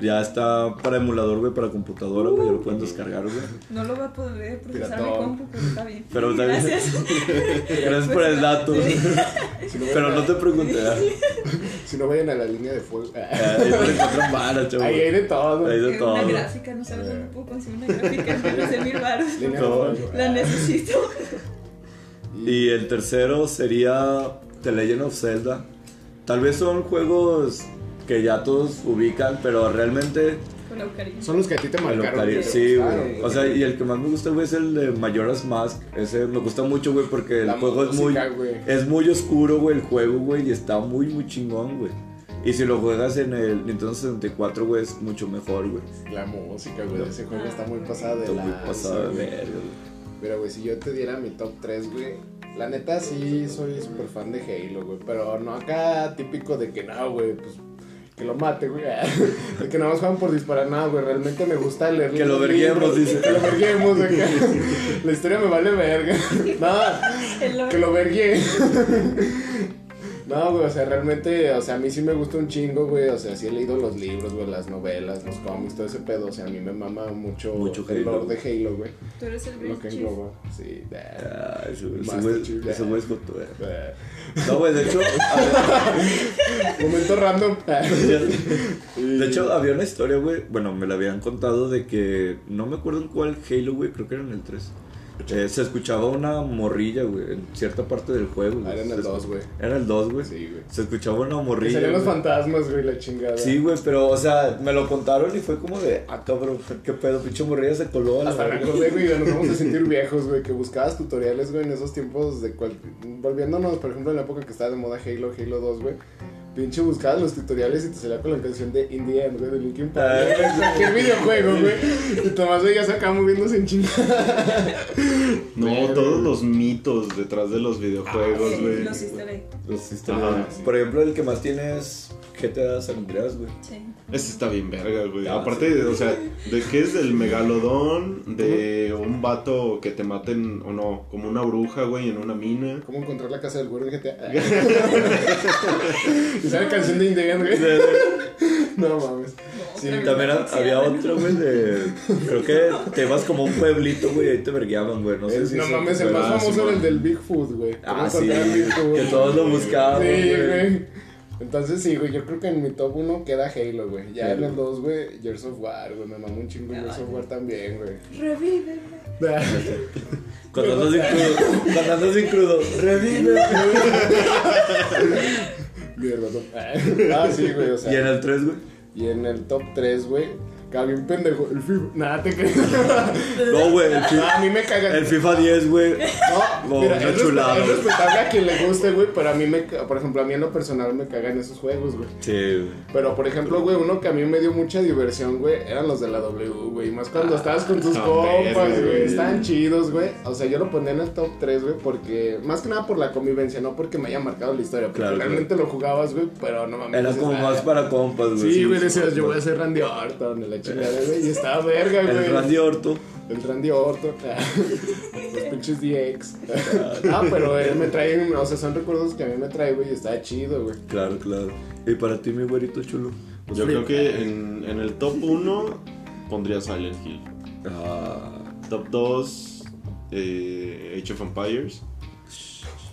Ya está para emulador, güey, para computadora, güey. Ya lo pueden descargar, güey. No lo va a poder procesar mi compu, pero está bien. Pero está bien. Gracias. Gracias por el dato. Sí. Si no vayan Pero a- no te pregunté. ah. Si no vayan a la línea de fuego. Ah, Ahí no le encuentran. Ahí hay de todo. Ahí de Eh, todo. Una gráfica, no sabes dónde puedo conseguir una gráfica. Mil baros. No. de fuego. La necesito. Y el tercero sería The Legend of Zelda. Tal vez son juegos que ya todos ubican, pero realmente Con Eucaristía. Son los que a ti te marcaron. Sí, güey. O sea, y el que más me gusta, güey, es el de Majora's Mask. Ese me gusta mucho, güey, porque el La juego es muy, es muy oscuro, güey, el juego, güey, y está muy, muy chingón, güey. Y si lo juegas en el Nintendo 64, güey, es mucho mejor, güey. La música, güey, ese juego está muy pasada de Está la. muy pasada de verga, güey. Pero, güey, si yo te diera mi top 3, güey. La neta, sí soy súper fan de Halo, güey. Pero no acá típico de que no, güey, pues. Que lo mate, güey. Que nada más juegan por disparar, nada, güey. Realmente me gusta leer. Que lo los verguemos, dice. Que lo verguemos, güey. La historia me vale verga. Nada. Lore. Que lo vergué. No, güey, o sea, realmente, o sea, a mí sí me gusta un chingo, güey. O sea, sí he leído los libros, güey, las novelas, los cómics, todo ese pedo. O sea, a mí me mama mucho, Mucho el Halo. lore de Halo, güey. Tú eres el Lo que engloba. Sí. Ah, ya. güey es joto. Eh, No, güey, de hecho, Momento random. de hecho, había una historia, güey. Bueno, me la habían contado de que no me acuerdo en cuál Halo, güey, creo que era en el 3. Eh, se escuchaba una morrilla, güey, en cierta parte del juego. Ah, era en el Se 2, escu- güey. Era el 2, güey. Sí, güey. Se escuchaba una morrilla. salían los fantasmas, güey, la chingada. Sí, güey, pero, o sea, me lo contaron y fue como de, ah, cabrón, qué pedo, pinche morrilla se coló Hasta me acordé, güey, nos vamos a sentir viejos, güey, que buscabas tutoriales, güey, en esos tiempos de cual... Volviéndonos, por ejemplo, en la época que estaba de moda Halo, Halo 2, güey. Pinche buscabas los tutoriales y te salía con la canción de In the End, güey, de Linkin Park. Ah. cualquier videojuego, güey. Y Tomás veías acá moviéndose en chingada. No, todos los mitos detrás de los videojuegos, Eh, güey. Los easter. Los sí. Por ejemplo, el que más tiene es GTA San Andreas, güey. Sí. Ese está bien verga, güey. Aparte, sí. o sea, de que es del megalodón, de un vato que te maten, o no, como una bruja, güey, en una mina. ¿Cómo encontrar la casa del güero en GTA? y sale canción de In the End, güey. No mames. Sí. También ha- había otro, güey, de. Creo que te vas como a un pueblito, güey, ahí te vergueaban, güey. No sé si no eso mames, el más famoso era el del Bigfoot, güey. Ah, ¿Cómo sí, que todos lo buscaban, Sí, güey. Entonces sí, güey, yo creo que en mi top 1 queda Halo, güey. Ya en el 2, güey, Gears of War, güey. Me mamó un chingo Gears of War también, güey. Revíveme. Cuando andas sin crudo. Cuando andas sin crudo. Revive. Mierda, no. Ah, sí, güey, o sea. Y en el 3, güey. Y en el top 3, güey. Caga bien pendejo. El FIFA. Nada, te crees. No, güey, el No, FIFA, a mí me caga. el FIFA 10, güey. No, No, mira, es, chulada, es respetable a quien le guste, güey, pero a mí me, por ejemplo, a mí en lo personal me cagan esos juegos, güey. Sí, güey. Pero, por ejemplo, güey, uno que a mí me dio mucha diversión, güey, eran los de la W, güey. Más cuando estabas con tus ah, compas, güey. Estaban chidos, güey. O sea, yo lo pondría en el top 3, güey, porque... Más que nada por la convivencia, no porque me haya marcado la historia. Porque Claro, realmente lo jugabas, güey, pero no mames. Era como "Ah". más para compas, güey. Sí, güey, decías, yo voy a ser Randy Orton, de la chingada, güey. Y estaba verga, güey. El Randy Orto. El Randy Orton. Los pinches DX. ah, pero él me trae, o sea, son recuerdos que a mí me trae, güey, y está chido, güey. Claro, claro. Y para ti, mi güerito chulo. Yo creo que en, en el top 1 pondría Silent Hill. Ah, Top 2, eh, Age of Empires.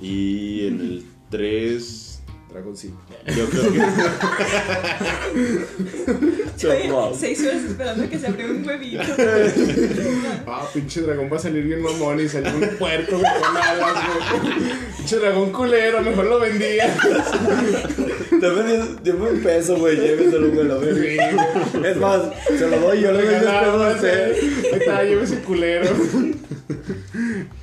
Y en el 3, Dragon Seed. yo creo que. Wow. seis horas esperando a que se abriera un huevito. Ah, pinche dragón va a salir bien mamón y salió un puerco, con alas, güey. Pinche dragón culero, mejor lo vendía. Dame 10 dame un peso, güey. Lléveselo, güey, la verga. Es más, se lo doy, yo le doy 10 pesos a usted. Ahí está, lleve ese culero.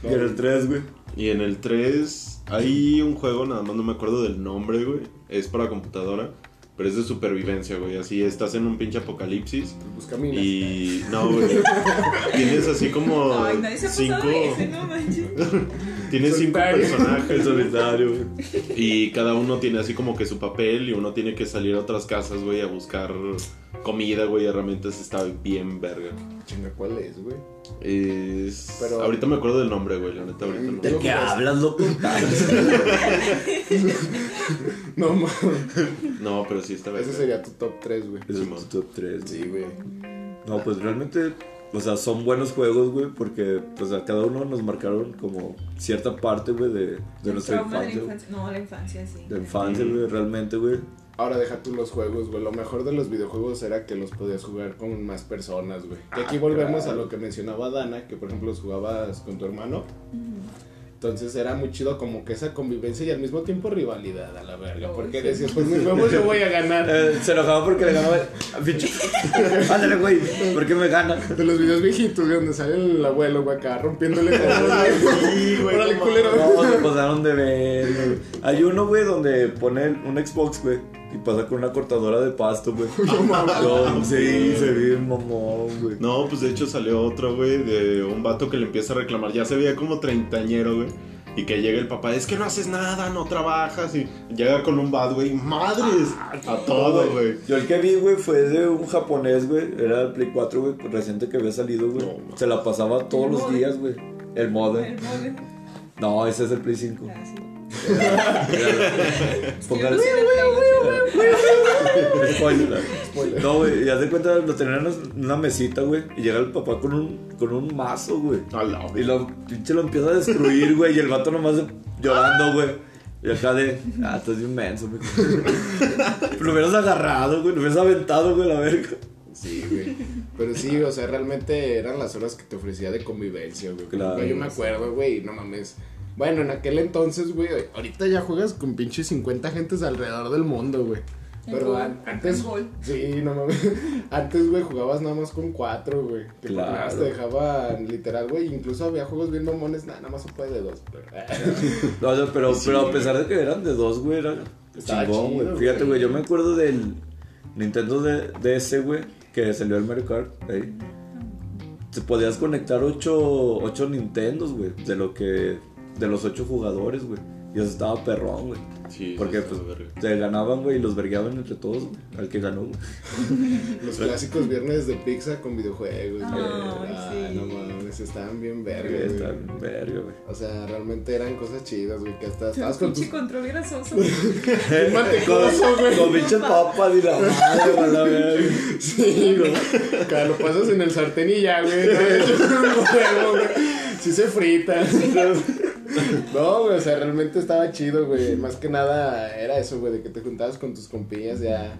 Y en el 3, güey. Y en el 3 hay un juego, nada más no me acuerdo del nombre, güey. Es para computadora, pero es de supervivencia, güey. Así estás en un pinche apocalipsis. Busca minas. Y no, güey. Tienes así como Ay, nadie se ha cinco, pasado ese, no manches. tienes cinco Solitario. personajes Solitario, güey. y cada uno tiene así como que su papel y uno tiene que salir a otras casas, güey, a buscar comida, güey, herramientas. Está bien verga. Chinga, ¿cuál es, güey? Es... Pero- Ahorita me acuerdo del nombre, güey, la neta, ahorita no. ¿De qué hablas, loco? No mames. No, pero sí está verga. Ese sería tu top 3, güey. Ese es tu top 3. Sí, güey. No, pues realmente, o sea, son buenos juegos, güey, porque, pues a cada uno nos marcaron como cierta parte, güey, de, de nuestra trauma de la infancia. güey. infancia. No, la infancia, sí. De infancia, güey, realmente, güey. Ahora deja tú los juegos, güey. Lo mejor de los videojuegos era que los podías jugar con más personas, güey. Y aquí volvemos a lo que mencionaba Dana, que por ejemplo los jugabas con tu hermano. Entonces era muy chido como que esa convivencia y al mismo tiempo rivalidad a la verga. Uy, Porque sí. decías, pues mis huevos yo voy a ganar. Eh, se enojaba porque le ganaba bicho. Ándale, güey, ¿por qué me gana? De los videos viejitos, güey, donde sale el abuelo, güey, acá rompiéndole. Sí, güey, Órale, culero. No, se pasaron de ver, güey. Hay uno, güey, donde pone un Xbox, güey, y pasa con una cortadora de pasto, güey. No, sí, se ve mamón, güey. No, pues de hecho salió otro, güey, de un vato que le empieza a reclamar. Ya se veía como treintañero, güey. Y que llega el papá, es que no haces nada, no trabajas. Y llega con un bad, güey, madres. A todo, güey. Yo el que vi, güey, fue de un japonés, güey. Era el Play 4, güey, reciente que había salido, güey. No. Se la pasaba todos los modem. días, güey. El modem. El modem. No, ese es el Play 5. Ah, sí. Póngale-. Spoiler. No, güey, ya de cuenta, lo tenían en una mesita, güey. Y llega el papá con un, con un mazo, güey. Y lo pinche lo empieza a destruir, güey. Y el vato nomás llorando, güey. Y acá de, ah, estás bien menso, güey. lo hubieras agarrado, güey. Lo hubieras aventado, güey, la verga. Sí, güey. Pero sí, o sea, realmente eran las horas que te ofrecía de convivencia, güey. Claro. Yo me acuerdo, güey, no mames. Bueno, en aquel entonces, güey, ahorita ya juegas con pinches 50 gentes alrededor del mundo, güey. Pero an- antes, sí, no mames. Antes, güey, jugabas nada más con cuatro, güey. Que Claro. nada más te dejaban literal, güey. Incluso había juegos bien mamones, nada, nada más se puede de dos. Pero, No, o sea, pero, Sí, pero a pesar de que eran de dos, güey, era chingón, güey. Fíjate, güey. yo me acuerdo del Nintendo de, DS, güey, que salió el Mario Kart. ahí. Te podías conectar ocho, ocho Nintendos, güey, de lo que, de los ocho jugadores, güey. Y eso estaba perrón, güey. Sí, Porque sí, pues te ganaban, güey, y los vergueaban entre todos, güey. Al que ganó, güey. Los clásicos viernes de pizza con videojuegos, güey. Ay, Ah, sí. no mames, estaban bien verga, bien verga, güey. O sea, realmente eran cosas chidas, güey, que hasta estabas con tus... pinche control grasoso. Bien mantecoso, güey. Con pinches papas y la madre, güey, la verga. Sí, güey. Acá lo pasas en el sartén y ya, güey. No, es un huevo, güey. Sí se frita. No, güey, o sea, realmente estaba chido, güey. Más que nada era eso, güey, de que te juntabas con tus compillas ya...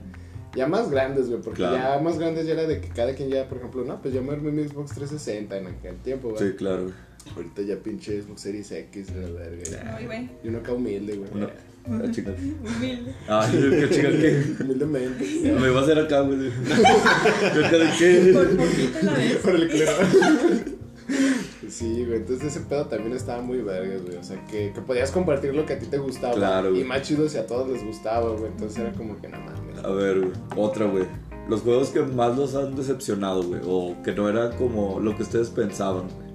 Ya más grandes, güey, porque Claro. ya más grandes ya era de que cada quien ya, por ejemplo, no, pues yo me armé mi Xbox 360 en aquel tiempo, güey. Sí, claro, güey. Ahorita ya pinche Xbox Series X, la verga. Ay, güey. Y uno acá humilde, güey. Una- La chica. Humilde. Ay, qué chica que. Humildemente. Me iba a hacer acá, güey. Yo acá de qué. Por poquito la vez. Órale, culero. Sí, güey, entonces ese pedo también estaba muy vergas, güey. O sea, que, que podías compartir lo que a ti te gustaba. Claro, Y más chido si a todos les gustaba, güey. Entonces era como que no mames. A ver, güey. Otra, güey. Los juegos que más los han decepcionado, güey. O que no eran como lo que ustedes pensaban, güey.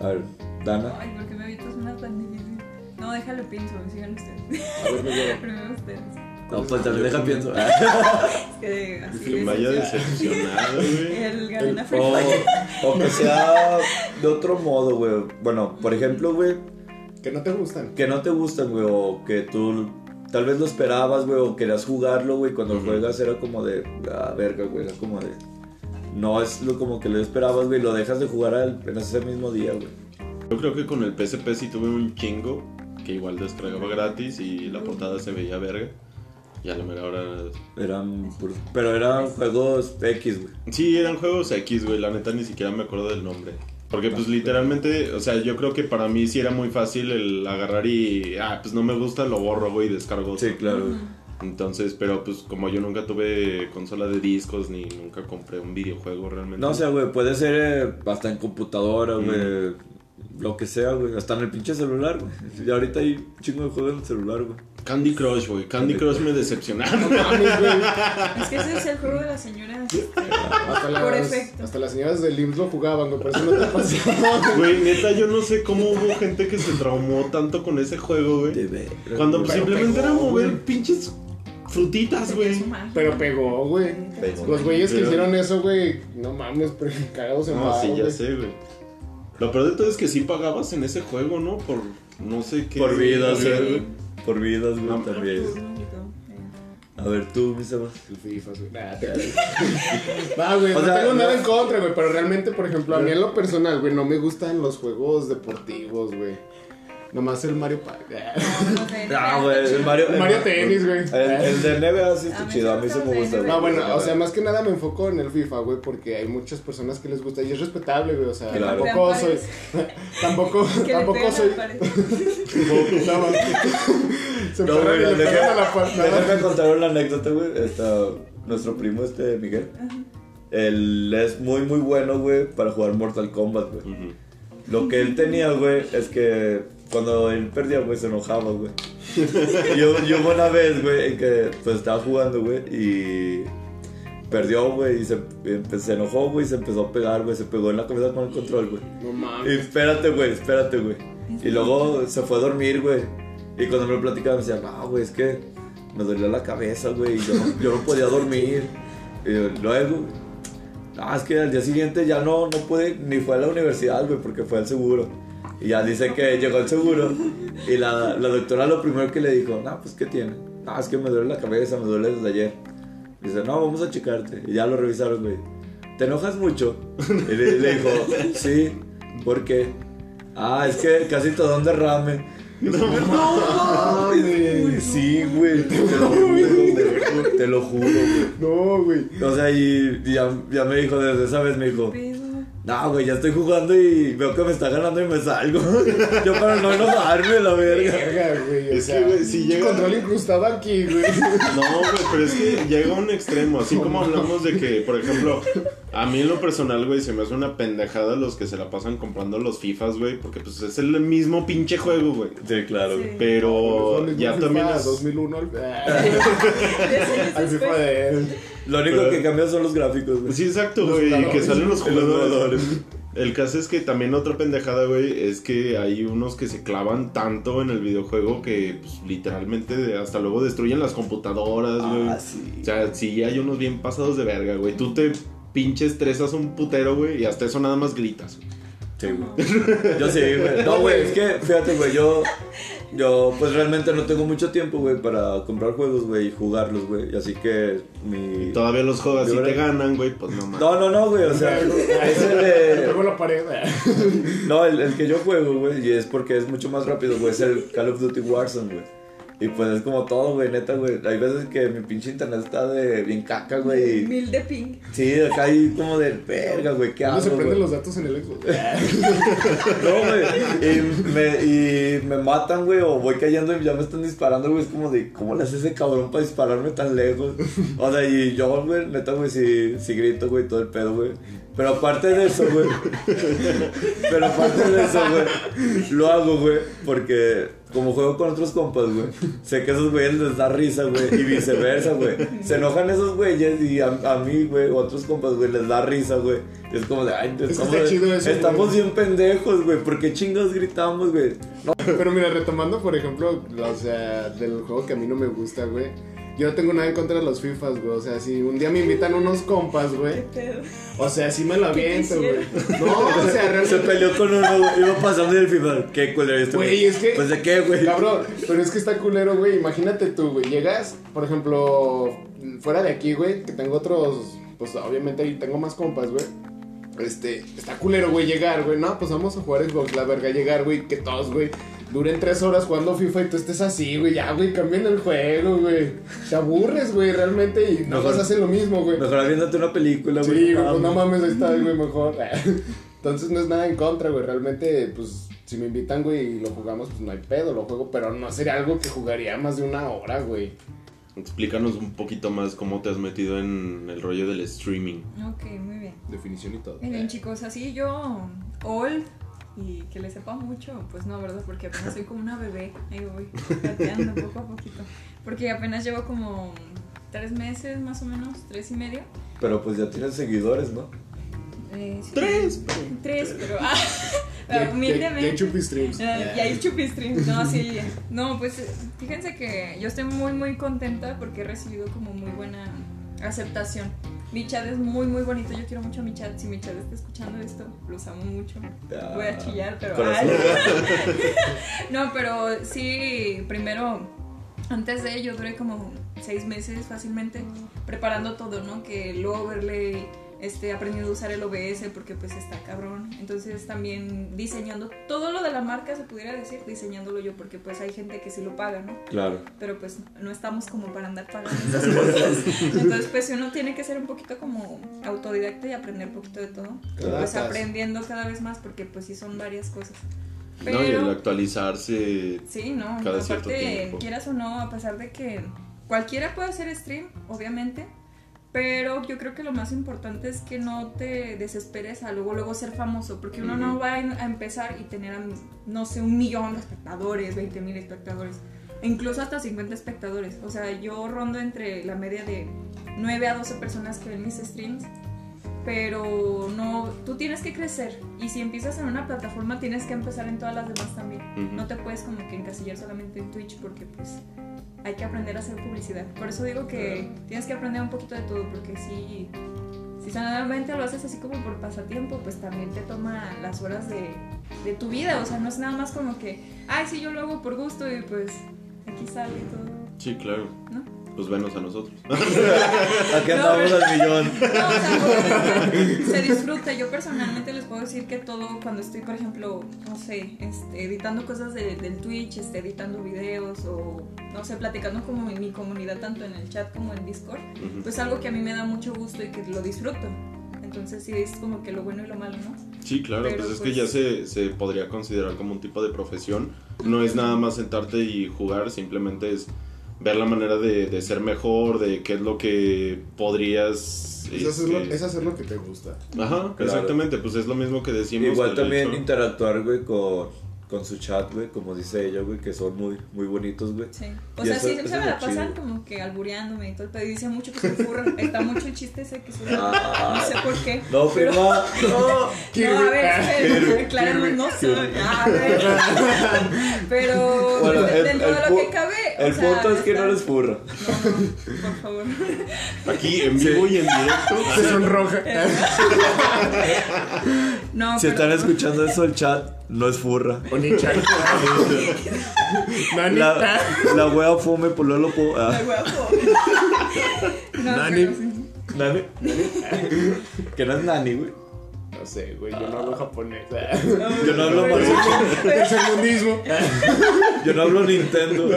A ver, Dana. Ay, ¿por qué me evitas una tan difícil? No, déjalo pienso, sigan ustedes. A ver, mi güey. Primero ustedes. No, pues también deja pienso. Es que así Que vaya decepcionado, güey. El Garena Free O, Fire. o que sea de otro modo, güey. Bueno, por ejemplo, güey, Que no te gustan. que no te gustan, güey. O que tú tal vez lo esperabas, güey. O querías jugarlo, güey. Cuando lo Ujú. juegas era como de. Ah, verga, güey. Era como de. No es lo como que lo esperabas, güey. Lo dejas de jugar al- en ese mismo día, güey. Yo creo que con el PSP sí tuve un chingo que igual descargaba gratis y la portada se veía verga. Y a la mera hora. Eran puros- Pero eran juegos X, güey. Sí, eran juegos X, güey. La neta ni siquiera me acuerdo del nombre. Porque pues literalmente, o sea, yo creo que para mí sí era muy fácil el agarrar y, ah, pues no me gusta, lo borro, güey, y descargo. otro. Sí, claro, güey. Entonces, pero pues como yo nunca tuve consola de discos ni nunca compré un videojuego realmente. No, o sea, güey, puede ser eh, hasta en computadora, güey. Lo que sea, güey. Hasta en el pinche celular, güey. Y ahorita hay un chingo de juegos en el celular, güey. Candy Crush, güey. Candy Crush me decepcionaron. No mames, güey. Es que ese es el juego de las señoras. este, Hasta Por las, efecto. hasta las señoras del IMSS lo jugaban, güey. Por eso no te pasaba. Güey, neta, yo no sé cómo hubo gente que se traumó tanto con ese juego, güey. Cuando Pero simplemente pegó, era mover pinches frutitas, güey. Pero pegó, güey. Los güeyes que hicieron eso, güey, no mames, pero cagados en No, sí, ya sé, güey. Lo peor de todo es que sí pagabas en ese juego, ¿no? Por no sé qué. Por vidas, hacer, güey. Por vidas, güey, No, Por también. eh. A ver, tú, mi Sebas. El FIFA, güey. Nah, te- Va, güey, O no sea, tengo nada en contra, güey, pero realmente, por ejemplo, a mí en lo personal, güey, no me gustan los juegos deportivos, güey. Nomás el Mario Party. No, no sé, Ah, no, güey, el Mario. El Mario Tenis, güey. El, el de NBA sí está chido, a mí sí me gusta. No, bueno, o sea, más que nada me enfoco en el FIFA, güey, porque hay muchas personas que les gusta y es respetable, güey, o sea, Claro. tampoco soy, tampoco, tampoco soy, no, No, güey, déjame- contar una anécdota, güey. Está nuestro primo, este Miguel. Él es muy, muy bueno, güey, para jugar Mortal Kombat, güey. Lo que él tenía, güey, es que cuando él perdía, güey, se enojaba, güey. Yo, yo hubo una vez, güey, en que pues estaba jugando, güey, y perdió, güey, y se, empe- se enojó, güey, y se empezó a pegar, güey, se pegó en la cabeza con el control, güey. No Y mames. espérate, güey, espérate, güey. Y luego se fue a dormir, güey. Y cuando me lo platicaba me decía, no, güey, es que me dolía la cabeza, güey, y yo, no- yo no podía dormir. Y luego, ah, es que al día siguiente ya no, no pude, ni fue a la universidad, güey, porque fue al seguro. Y ya dice que llegó al seguro y la, la doctora lo primero que le dijo, no, pues, ¿qué tiene? No, es que me duele la cabeza, me duele desde ayer. Dice, no, vamos a checarte. Y ya lo revisaron, güey. ¿Te enojas mucho? Y le, le dijo, sí, ¿por qué? Ah, es que casi todo un derrame. No, güey. Sí, güey. Te lo juro, güey. Te lo juro, güey. No, güey. O sea, y ya, ya me dijo, desde esa vez me dijo. No, güey, ya estoy jugando y veo que me está ganando y me salgo. Yo para no enojarme, la verga. Verga, güey. O Es sea, que, güey, si llega- control incrustado aquí, güey. No, güey, pero es que llega a un extremo. Así como hablamos de que, por ejemplo, a mí en lo personal, güey, se me hace una pendejada los que se la pasan comprando los FIFAs, güey, porque pues es el mismo pinche juego, güey. Sí, claro. Sí. Pero ya FIFA también es... 2001 al, Diez años al FIFA. Lo único Pero- que cambia son los gráficos, güey. Sí, exacto, güey, y que salen los jugadores. jugadores. El caso es que también otra pendejada, güey, es que hay unos que se clavan tanto en el videojuego que, pues, literalmente hasta luego destruyen las computadoras, güey. Ah, sí. O sea, sí hay unos bien pasados de verga, güey. Tú te pinches estresas un putero, güey, y hasta eso nada más gritas. Sí, güey. Yo sí, güey. No, güey, es que, fíjate, güey, yo, yo, pues realmente no tengo mucho tiempo, güey, para comprar juegos, güey, y jugarlos, güey. Y así que mi... Todavía los juegas y te ganan, güey, pues no mames. No, no, no, güey, o sea, es el Le de... la pared. No, el, el que yo juego, güey, y es porque es mucho más rápido, güey, es el Call of Duty Warzone, güey. Y pues es como todo, güey, neta, güey. Hay veces que mi pinche internet está de bien caca, güey. Mil de ping. Sí, acá hay como de verga, güey, ¿qué No hago, se prenden güey? los datos en el Xbox. No, güey. Y me, y me matan, güey, o voy cayendo y ya me están disparando, güey. Es como de, ¿cómo le hace ese cabrón para dispararme tan lejos? O sea, y yo, güey, neta, güey, sí, sí grito, güey, todo el pedo, güey. Pero aparte de eso, güey. Pero aparte de eso, güey. Lo hago, güey, porque como juego con otros compas, güey. Sé que esos güeyes les da risa, güey. Y viceversa, güey. Se enojan esos güeyes y a, a mí, güey, o a otros compas, güey, les da risa, güey. Y es como de, ay, que estamos, chido eso, estamos güey. bien pendejos, güey. ¿Por qué chingados gritamos, güey? No, Pero mira, retomando, por ejemplo, o sea, del juego que a mí no me gusta, güey. Yo no tengo nada en contra de los FIFAs, güey. O sea, si un día me invitan unos compas, ¿Qué güey. pedo? O sea, sí me lo ¿Qué aviento, güey. No, o sea, se realmente. peleó con uno, güey. Iba pasando el FIFA. ¿Qué culero este, Güey, es que- Pues de qué, güey. Cabrón, pero es que está culero, güey. Imagínate tú, güey. Llegas, por ejemplo, fuera de aquí, güey, que tengo otros. Pues obviamente ahí tengo más compas, güey. Este, está culero, güey, llegar, güey. No, pues vamos a jugar Xbox, la verga. Llegar, güey, que todos, güey, duren tres horas jugando FIFA y tú estés así, güey. Ya, güey, cambien el juego, güey. Te aburres, güey, realmente. Y no vas a hacer lo mismo, güey. Mejor viéndote una película, güey. Sí, no güey, pues no mames. mames, ahí está, güey, mejor. Entonces no es nada en contra, güey. Realmente, pues, si me invitan, güey, y lo jugamos, pues no hay pedo, lo juego. Pero no sería algo que jugaría más de una hora, güey. explícanos un poquito más cómo te has metido en el rollo del streaming. Ok, muy bien. Definición y todo. Miren chicos, así yo, old y que le sepa mucho, pues no, ¿verdad? Porque apenas soy como una bebé, ahí voy, gateando poco a poquito. Porque apenas llevo como tres meses más o menos, tres y medio. Pero pues ya tienes seguidores, ¿no? Eh, sí, Tres. Tres, pero... Ah, Ya- humildemente. ya chupi streams. Ah, Y hay chupistream. No, sí. No, pues fíjense que yo estoy muy, muy contenta porque he recibido como muy buena aceptación. Mi chat es muy, muy bonito. Yo quiero mucho a mi chat. Si mi chat está escuchando esto, los amo mucho. Ah, Voy a chillar, pero. Ay. No, pero sí, primero, antes de ello, duré como seis meses fácilmente preparando todo, ¿no? Que el overlay, este, aprendiendo a usar el OBS porque pues está cabrón. Entonces también diseñando todo lo de la marca, se pudiera decir, diseñándolo yo porque pues hay gente que sí lo paga, ¿no? Claro. pero pues no estamos como para andar pagando esas cosas. Entonces, pues uno tiene que ser un poquito como autodidacta y aprender un poquito de todo. Claro. Pues aprendiendo cada vez más porque pues sí son varias cosas. Pero, No, y el actualizarse. sí, no, cada cierto aparte, tiempo. quieras o no, a pesar de que cualquiera puede hacer stream, obviamente, pero yo creo que lo más importante es que no te desesperes a luego luego ser famoso, porque uno no Ujú. va a empezar y tener, no sé, un millón de espectadores, 20 mil espectadores, e incluso hasta 50 espectadores. O sea, yo rondo entre la media de 9 a 12 personas que ven mis streams, pero no, tú tienes que crecer y si empiezas en una plataforma tienes que empezar en todas las demás también. Ujú. No te puedes como que encasillar solamente en Twitch porque pues hay que aprender a hacer publicidad. Por eso digo que tienes que aprender un poquito de todo porque si, si solamente lo haces así como por pasatiempo, pues también te toma las horas de, de tu vida. O sea, no es nada más como que, ay, sí, yo lo hago por gusto y pues aquí sale y todo. Sí, claro. ¿No? Pues venos a nosotros. Aquí No, andamos al millón. No, o sea, se disfruta. Yo personalmente les puedo decir que todo, cuando estoy, por ejemplo, no sé, este, editando cosas de- del Twitch, este, editando videos o, no sé, platicando como en mi comunidad, tanto en el chat como en Discord, Ujú. pues algo que a mí me da mucho gusto y que lo disfruto. Entonces sí es como que lo bueno y lo malo, ¿no? Sí, claro, Pero, pues es pues- que ya se, se podría considerar como un tipo de profesión. No es nada más sentarte y jugar, simplemente es ver la manera de, de ser mejor, de qué es lo que podrías... Es hacer, lo, este, es hacer lo que te gusta. Ajá, Claro. exactamente, pues es lo mismo que decimos. Igual también interactuar, güey, con, con su chat, güey, como dice ella, güey, que son muy, muy bonitos, güey. Sí. O Y sea, eso- sí, se es me la pasan chido. como que albureándome y todo. Y dice mucho que soy furra. Está mucho el chiste ese que soy. Ah. No sé por qué. No, pero- prima, no. No, a ver, aclaremos, no soy. A ver. Pero Bueno, el- dentro el de lo que cabe. o El sea, punto es que no eres furra. No, no, por favor. Aquí en vivo y en directo. Se sonroja. No, Si pero- están escuchando eso, el chat no es furra. Oni-chan. Nani. La, la wea fome por lo po. ah. Ay, guapo. No, Nani. Nani. Que no es Nani, güey. No sé, güey, yo no hablo japonés. Yo no hablo segundismo. Yo no hablo Nintendo.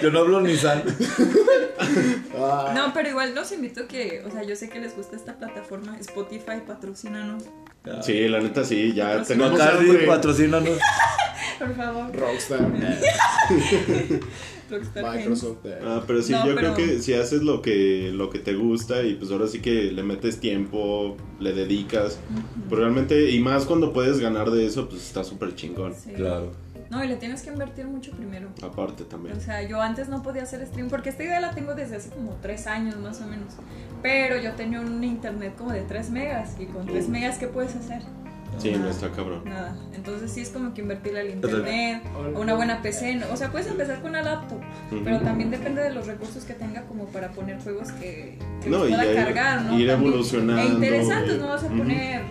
Yo no hablo Nissan. Ah, No, pero igual los invito a que, o sea, yo sé que les gusta esta plataforma, Spotify, patrocínanos, Sí, la neta sí, ya tenemos Bacardi, hambre. patrocínanos. por favor. Rockstar. Microsoft. eh. Ah, pero sí, No, yo pero- creo que si haces lo que, lo que te gusta y pues ahora sí que le metes tiempo, le dedicas, pues realmente, y más cuando puedes ganar de eso, pues está súper chingón. Sí. Claro. No, y le tienes que invertir mucho primero. Aparte también. O sea, yo antes no podía hacer stream porque esta idea la tengo desde hace como 3 años más o menos. Pero yo tenía un internet como de 3 megas y con 3 Uh. megas, ¿qué puedes hacer? Sí, no está cabrón. Nada. Entonces sí es como que invertirle al internet, o una buena PC. ¿no? O sea, puedes empezar con una laptop, pero también depende de los recursos que tenga como para poner juegos que, que No, los y pueda cargar, ¿no? ir También. evolucionando, E interesantes, eh, no vas a ujú. poner,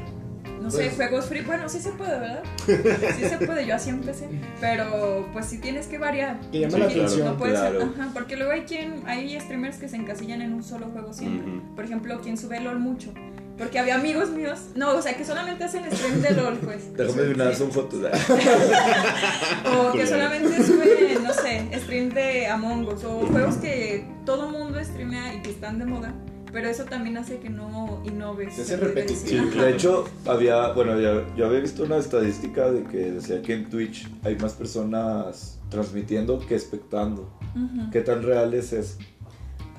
no sé, Pues- juegos free. Bueno, sí se puede, ¿verdad? Sí se puede, yo así empecé. Pero pues sí tienes que variar. Que llame Sí, la atención. No puede ser, claro. ajá, porque luego hay quien, hay streamers que se encasillan en un solo juego siempre. Por ejemplo, quien sube LOL mucho. Porque había amigos míos, no, o sea, que solamente hacen stream de LOL, pues. Déjame adivinar, son fotos. O que solamente sube, no sé, stream de Among Us. O juegos que todo mundo streamea y que están de moda. Pero eso también hace que no innoves. Se hace repetitivo. Sí. De hecho, había, bueno, yo, yo había visto una estadística de que decía que en Twitch hay más personas transmitiendo que espectando. Ujú. ¿Qué tan real es eso?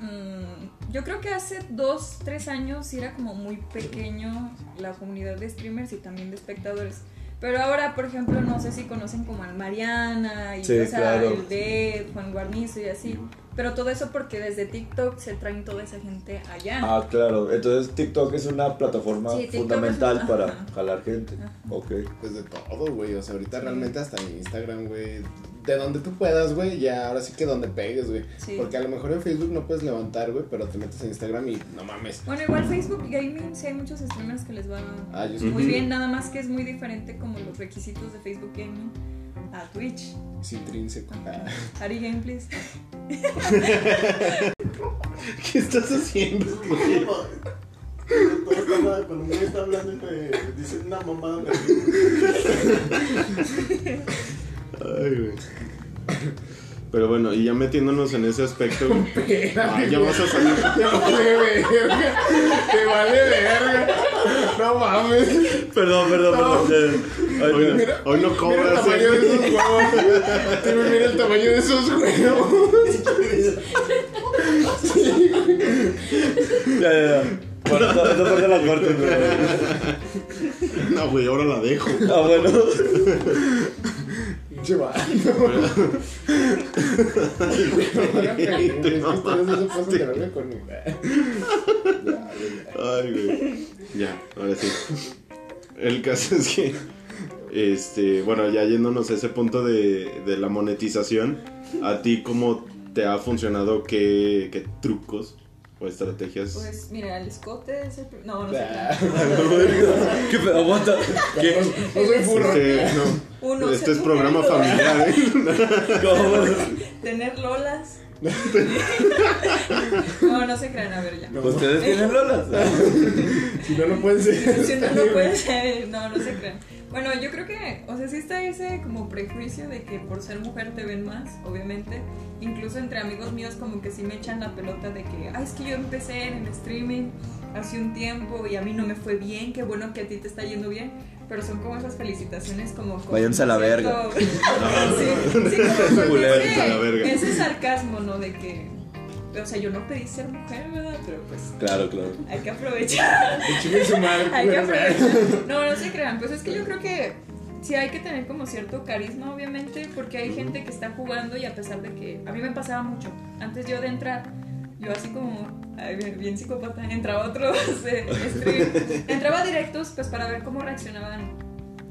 mm, yo creo que hace dos, tres años era como muy pequeño la comunidad de streamers y también de espectadores. Pero ahora, por ejemplo, no sé si conocen como al Mariana y Sí, o sea, claro. el Dead, Juan Guarnizo y así. Pero todo eso porque desde TikTok se traen toda esa gente allá. Ah, claro. Entonces TikTok es una plataforma Sí, fundamental para ajá. jalar gente. Ajá. Ok. Pues de todo, güey. O sea, ahorita realmente hasta en Instagram, güey. De donde tú puedas, güey. Ya, ahora sí que donde pegues, güey. Sí. Porque a lo mejor en Facebook no puedes levantar, güey. Pero te metes en Instagram y no mames. Bueno, igual Facebook Gaming, sí hay muchos streamers que les va Ah, sí. muy bien, nada más que es muy diferente como los requisitos de Facebook Gaming a Twitch. Es intrínseco. Ah. Ari Gameplays. ¿Qué estás haciendo? Cuando un güey está hablando y me dice una mamada, Ay, güey. Pero bueno, y ya metiéndonos en ese aspecto, güey. Ah, ya vas a salir. Te vale verga. Te vale verga. No mames. Perdón, perdón, perdón. Hoy, no. hoy no Mira el cobras, tamaño de esos huevos. Mira el tamaño de esos huevos. Ya, ya, ya. Bueno, esa esa parte la cortes, güey. No, güey, ahora la dejo. Ah, bueno. Ay, güey. Ya, ahora sí. El caso es que, este, bueno, ya yéndonos a ese punto de, de la monetización, ¿a ti cómo te ha funcionado? ¿Qué, qué trucos o estrategias? Pues mira, el escote es el. No, no sé. Ah, ¿Qué pedo? Aguanta. ¿Qué? No soy furro. Este, no. Uno, este es programa familiar, ¿eh? ¿Cómo? Tener lolas. No, no se crean, a ver ya. ¿Ustedes tienen lolas? Si no, no pueden ser. Si no, no puede ser. No, no se crean. Bueno, yo creo que, o sea, sí está ese como prejuicio de que por ser mujer te ven más, obviamente. Incluso entre amigos míos como que sí me echan la pelota de que, ay, es que yo empecé en el streaming hace un tiempo y a mí no me fue bien, qué bueno que a ti te está yendo bien. Pero son como esas felicitaciones como... con Váyanse a la verga. sí, sí, como ese- a la verga. Ese sarcasmo, ¿no? De que... O sea, yo no pedí ser mujer, ¿verdad? Pero pues Claro, claro. hay que aprovechar. Madre. Hay que aprovechar. No, no se crean. Pues es que yo creo que sí hay que tener como cierto carisma, obviamente, porque hay gente que está jugando y a pesar de que a mí me pasaba mucho. Antes yo de entrar, yo así como bien, bien psicópata, entraba a otros eh, stream. Entraba a directos pues para ver cómo reaccionaban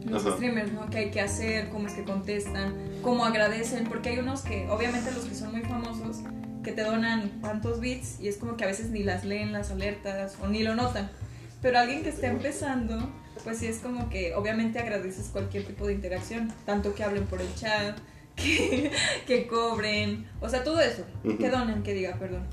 los Ajá. streamers, ¿no? ¿Qué hay que hacer? ¿Cómo es que contestan? ¿Cómo agradecen? Porque hay unos que, obviamente los que son muy famosos, que te donan tantos bits y es como que a veces ni las leen las alertas o ni lo notan. Pero alguien que esté empezando, pues sí es como que obviamente agradeces cualquier tipo de interacción, tanto que hablen por el chat, que, que cobren, o sea, todo eso, Ujú. que donen, que diga, perdón.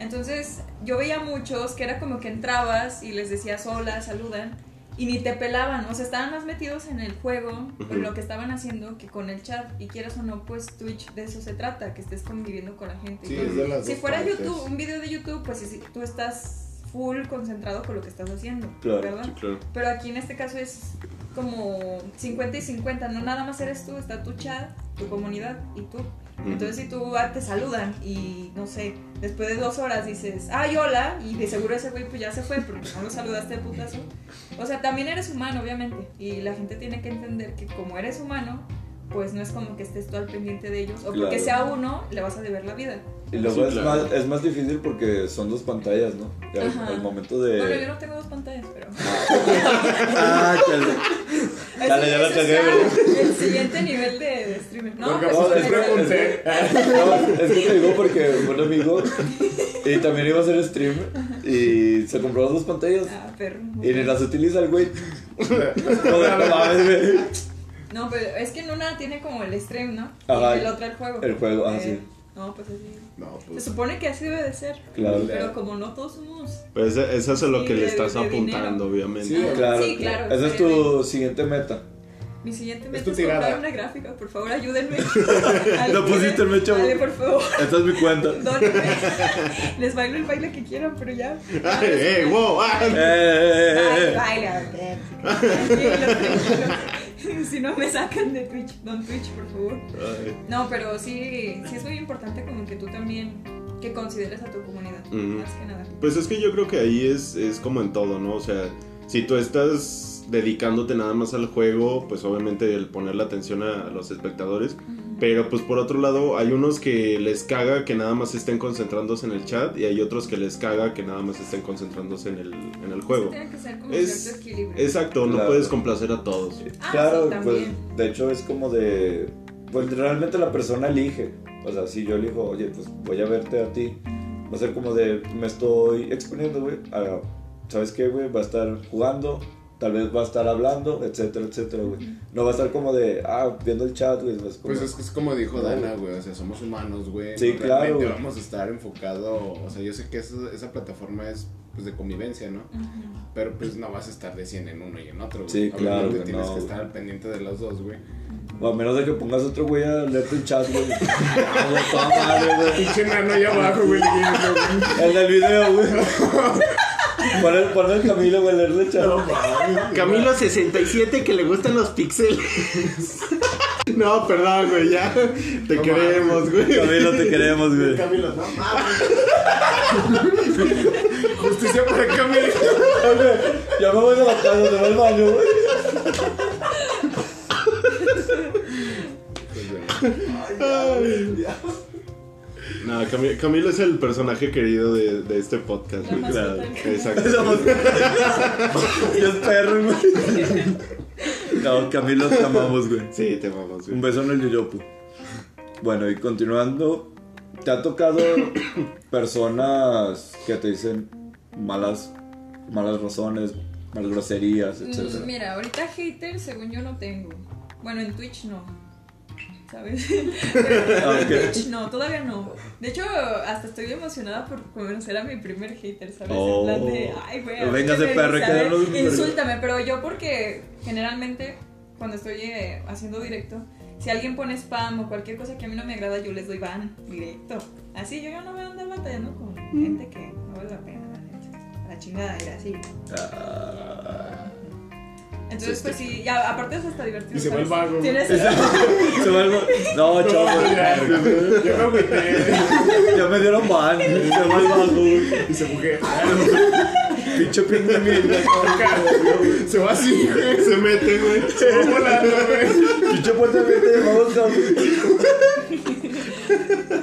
Entonces yo veía muchos que era como que entrabas y les decías hola, saludan y ni te pelaban, o sea, estaban más metidos en el juego, en lo que estaban haciendo que con el chat y quieras o no, pues Twitch de eso se trata, que estés conviviendo con la gente. Sí, Si fuera partes. YouTube, un video de YouTube, pues si tú estás full concentrado con lo que estás haciendo, Claro, ¿verdad? Sí, claro. Pero aquí en este caso es como 50 y 50, no nada más eres tú, está tu chat, tu comunidad y tú. Entonces si tú ah, te saludan y no sé, después de dos horas dices, ay hola, y de seguro ese güey pues ya se fue porque no lo saludaste de putazo. O sea, también eres humano, obviamente, y la gente tiene que entender que como eres humano, pues no es como que estés tú al pendiente de ellos, o porque Claro. sea uno, le vas a deber la vida. Y luego Sí, es, claro. más, es más difícil porque son dos pantallas, ¿no? Y al, al momento de. Bueno, yo no tengo dos pantallas, pero... Ah, chale. Dale, ya la es. El siguiente nivel de, de streamer. No, con te el- pregunté. No, es que te digo porque un amigo y también iba a hacer stream y se compró las dos pantallas Ah, perro. y ni las utiliza el güey. No. No, pero es que en una tiene como el stream, ¿no? Ajá. Y en el otro el juego. El juego, ah, sí. No, pues así. No, Se pues. supone que así debe de ser. Claro. Pero como no todos somos. Pues eso es a lo Sí, que le estás de apuntando, dinero. obviamente. Sí, Claro, Sí, claro, Esa es tu siguiente meta. Mi siguiente Es meta tu es, tirada. comprar una gráfica. Por favor, ayúdenme. Lo pusiste en mecha, Dale, por favor. Esta es mi cuenta. Dónenme. Les bailo el baile que quieran, pero ya. ¡Ay, eh, wow! ah. Eh, eh, eh, Ay, Si no me sacan de Twitch, don Twitch, por favor. Ay. No, pero sí, sí es muy importante como que tú también que consideres a tu comunidad, más que nada. Pues es que yo creo que ahí es, es como en todo, ¿no? O sea, si tú estás dedicándote nada más al juego, pues obviamente el ponerle atención a, a los espectadores. Pero pues por otro lado, hay unos que les caga que nada más estén concentrándose en el chat y hay otros que les caga que nada más estén concentrándose en el, en el juego. Tiene que ser como Es- equilibrio. Exacto, no Claro. puedes complacer a todos. Ah, claro, sí, pues de hecho es como de. Pues realmente la persona elige. O sea, si yo elijo, oye, pues voy a verte a ti, va a ser como de. Me estoy exponiendo, güey. ¿Sabes qué, güey? Va a estar jugando, tal vez va a estar hablando, etcétera, etcétera, güey. No va a estar como de. Ah, viendo el chat, güey. pues, como- Pues es, es como dijo No, Dana, güey, o sea, somos humanos, güey. Sí, no, claro, realmente güey. vamos a estar enfocado, o sea, yo sé que esa, esa plataforma es pues de convivencia, ¿no? Ujú. Pero pues no vas a estar de 100 en uno y en otro, güey. Sí, claro, Obviamente güey, tienes no, que estar al pendiente de los dos, güey. O a menos de que pongas otro güey a leerte el chat, güey. Pinche nano allá abajo, güey. El del video, güey. Pon el, pon el Camilo, güey, a leerle el chat. Camilo 67 que le gustan los píxeles. no, perdón, güey, ya. Te No queremos, güey. Camilo, te queremos, güey. Camilo, no mames. Justicia para Camilo. Ya me voy de la casa, va al baño, güey. No, Cami- Camilo es el personaje querido de, de este podcast, La Claro, exacto. Yo es perro, güey. No, Camilo, te amamos, güey. Sí, te Un güey. beso en el yoyopo. Bueno, y continuando, ¿te ha tocado personas que te dicen malas, malas razones, malas groserías, Mm, etcétera? Mira, ahorita haters según yo no tengo. Bueno, en Twitch no. ¿Sabes? Ah, en ok. Twitch no, todavía no. De hecho, hasta estoy emocionada por conocer a mi primer hater, ¿sabes? Oh. En plan de, ay, güey. a Véngase, ver qué me perro, dice, que a ver, ya nos- Insúltame, pero yo porque generalmente cuando estoy eh, haciendo directo, si alguien pone spam o cualquier cosa que a mí no me agrada, yo les doy ban directo. Así, yo ya no voy a andar batallando con gente que no vale la pena, la neta. La chingada era así. Ah. Entonces, pues sí, ya, aparte es hasta divertido. Y se va el vago. Tienes- Se va el- No, chavo, Yo me agüité. ya me dieron ban. Se va el güey. Y se mujer. Pinche ping de mierda. Se va así, güey. Se mete, güey. Se va volando, güey. Pinche puerta de te llamamos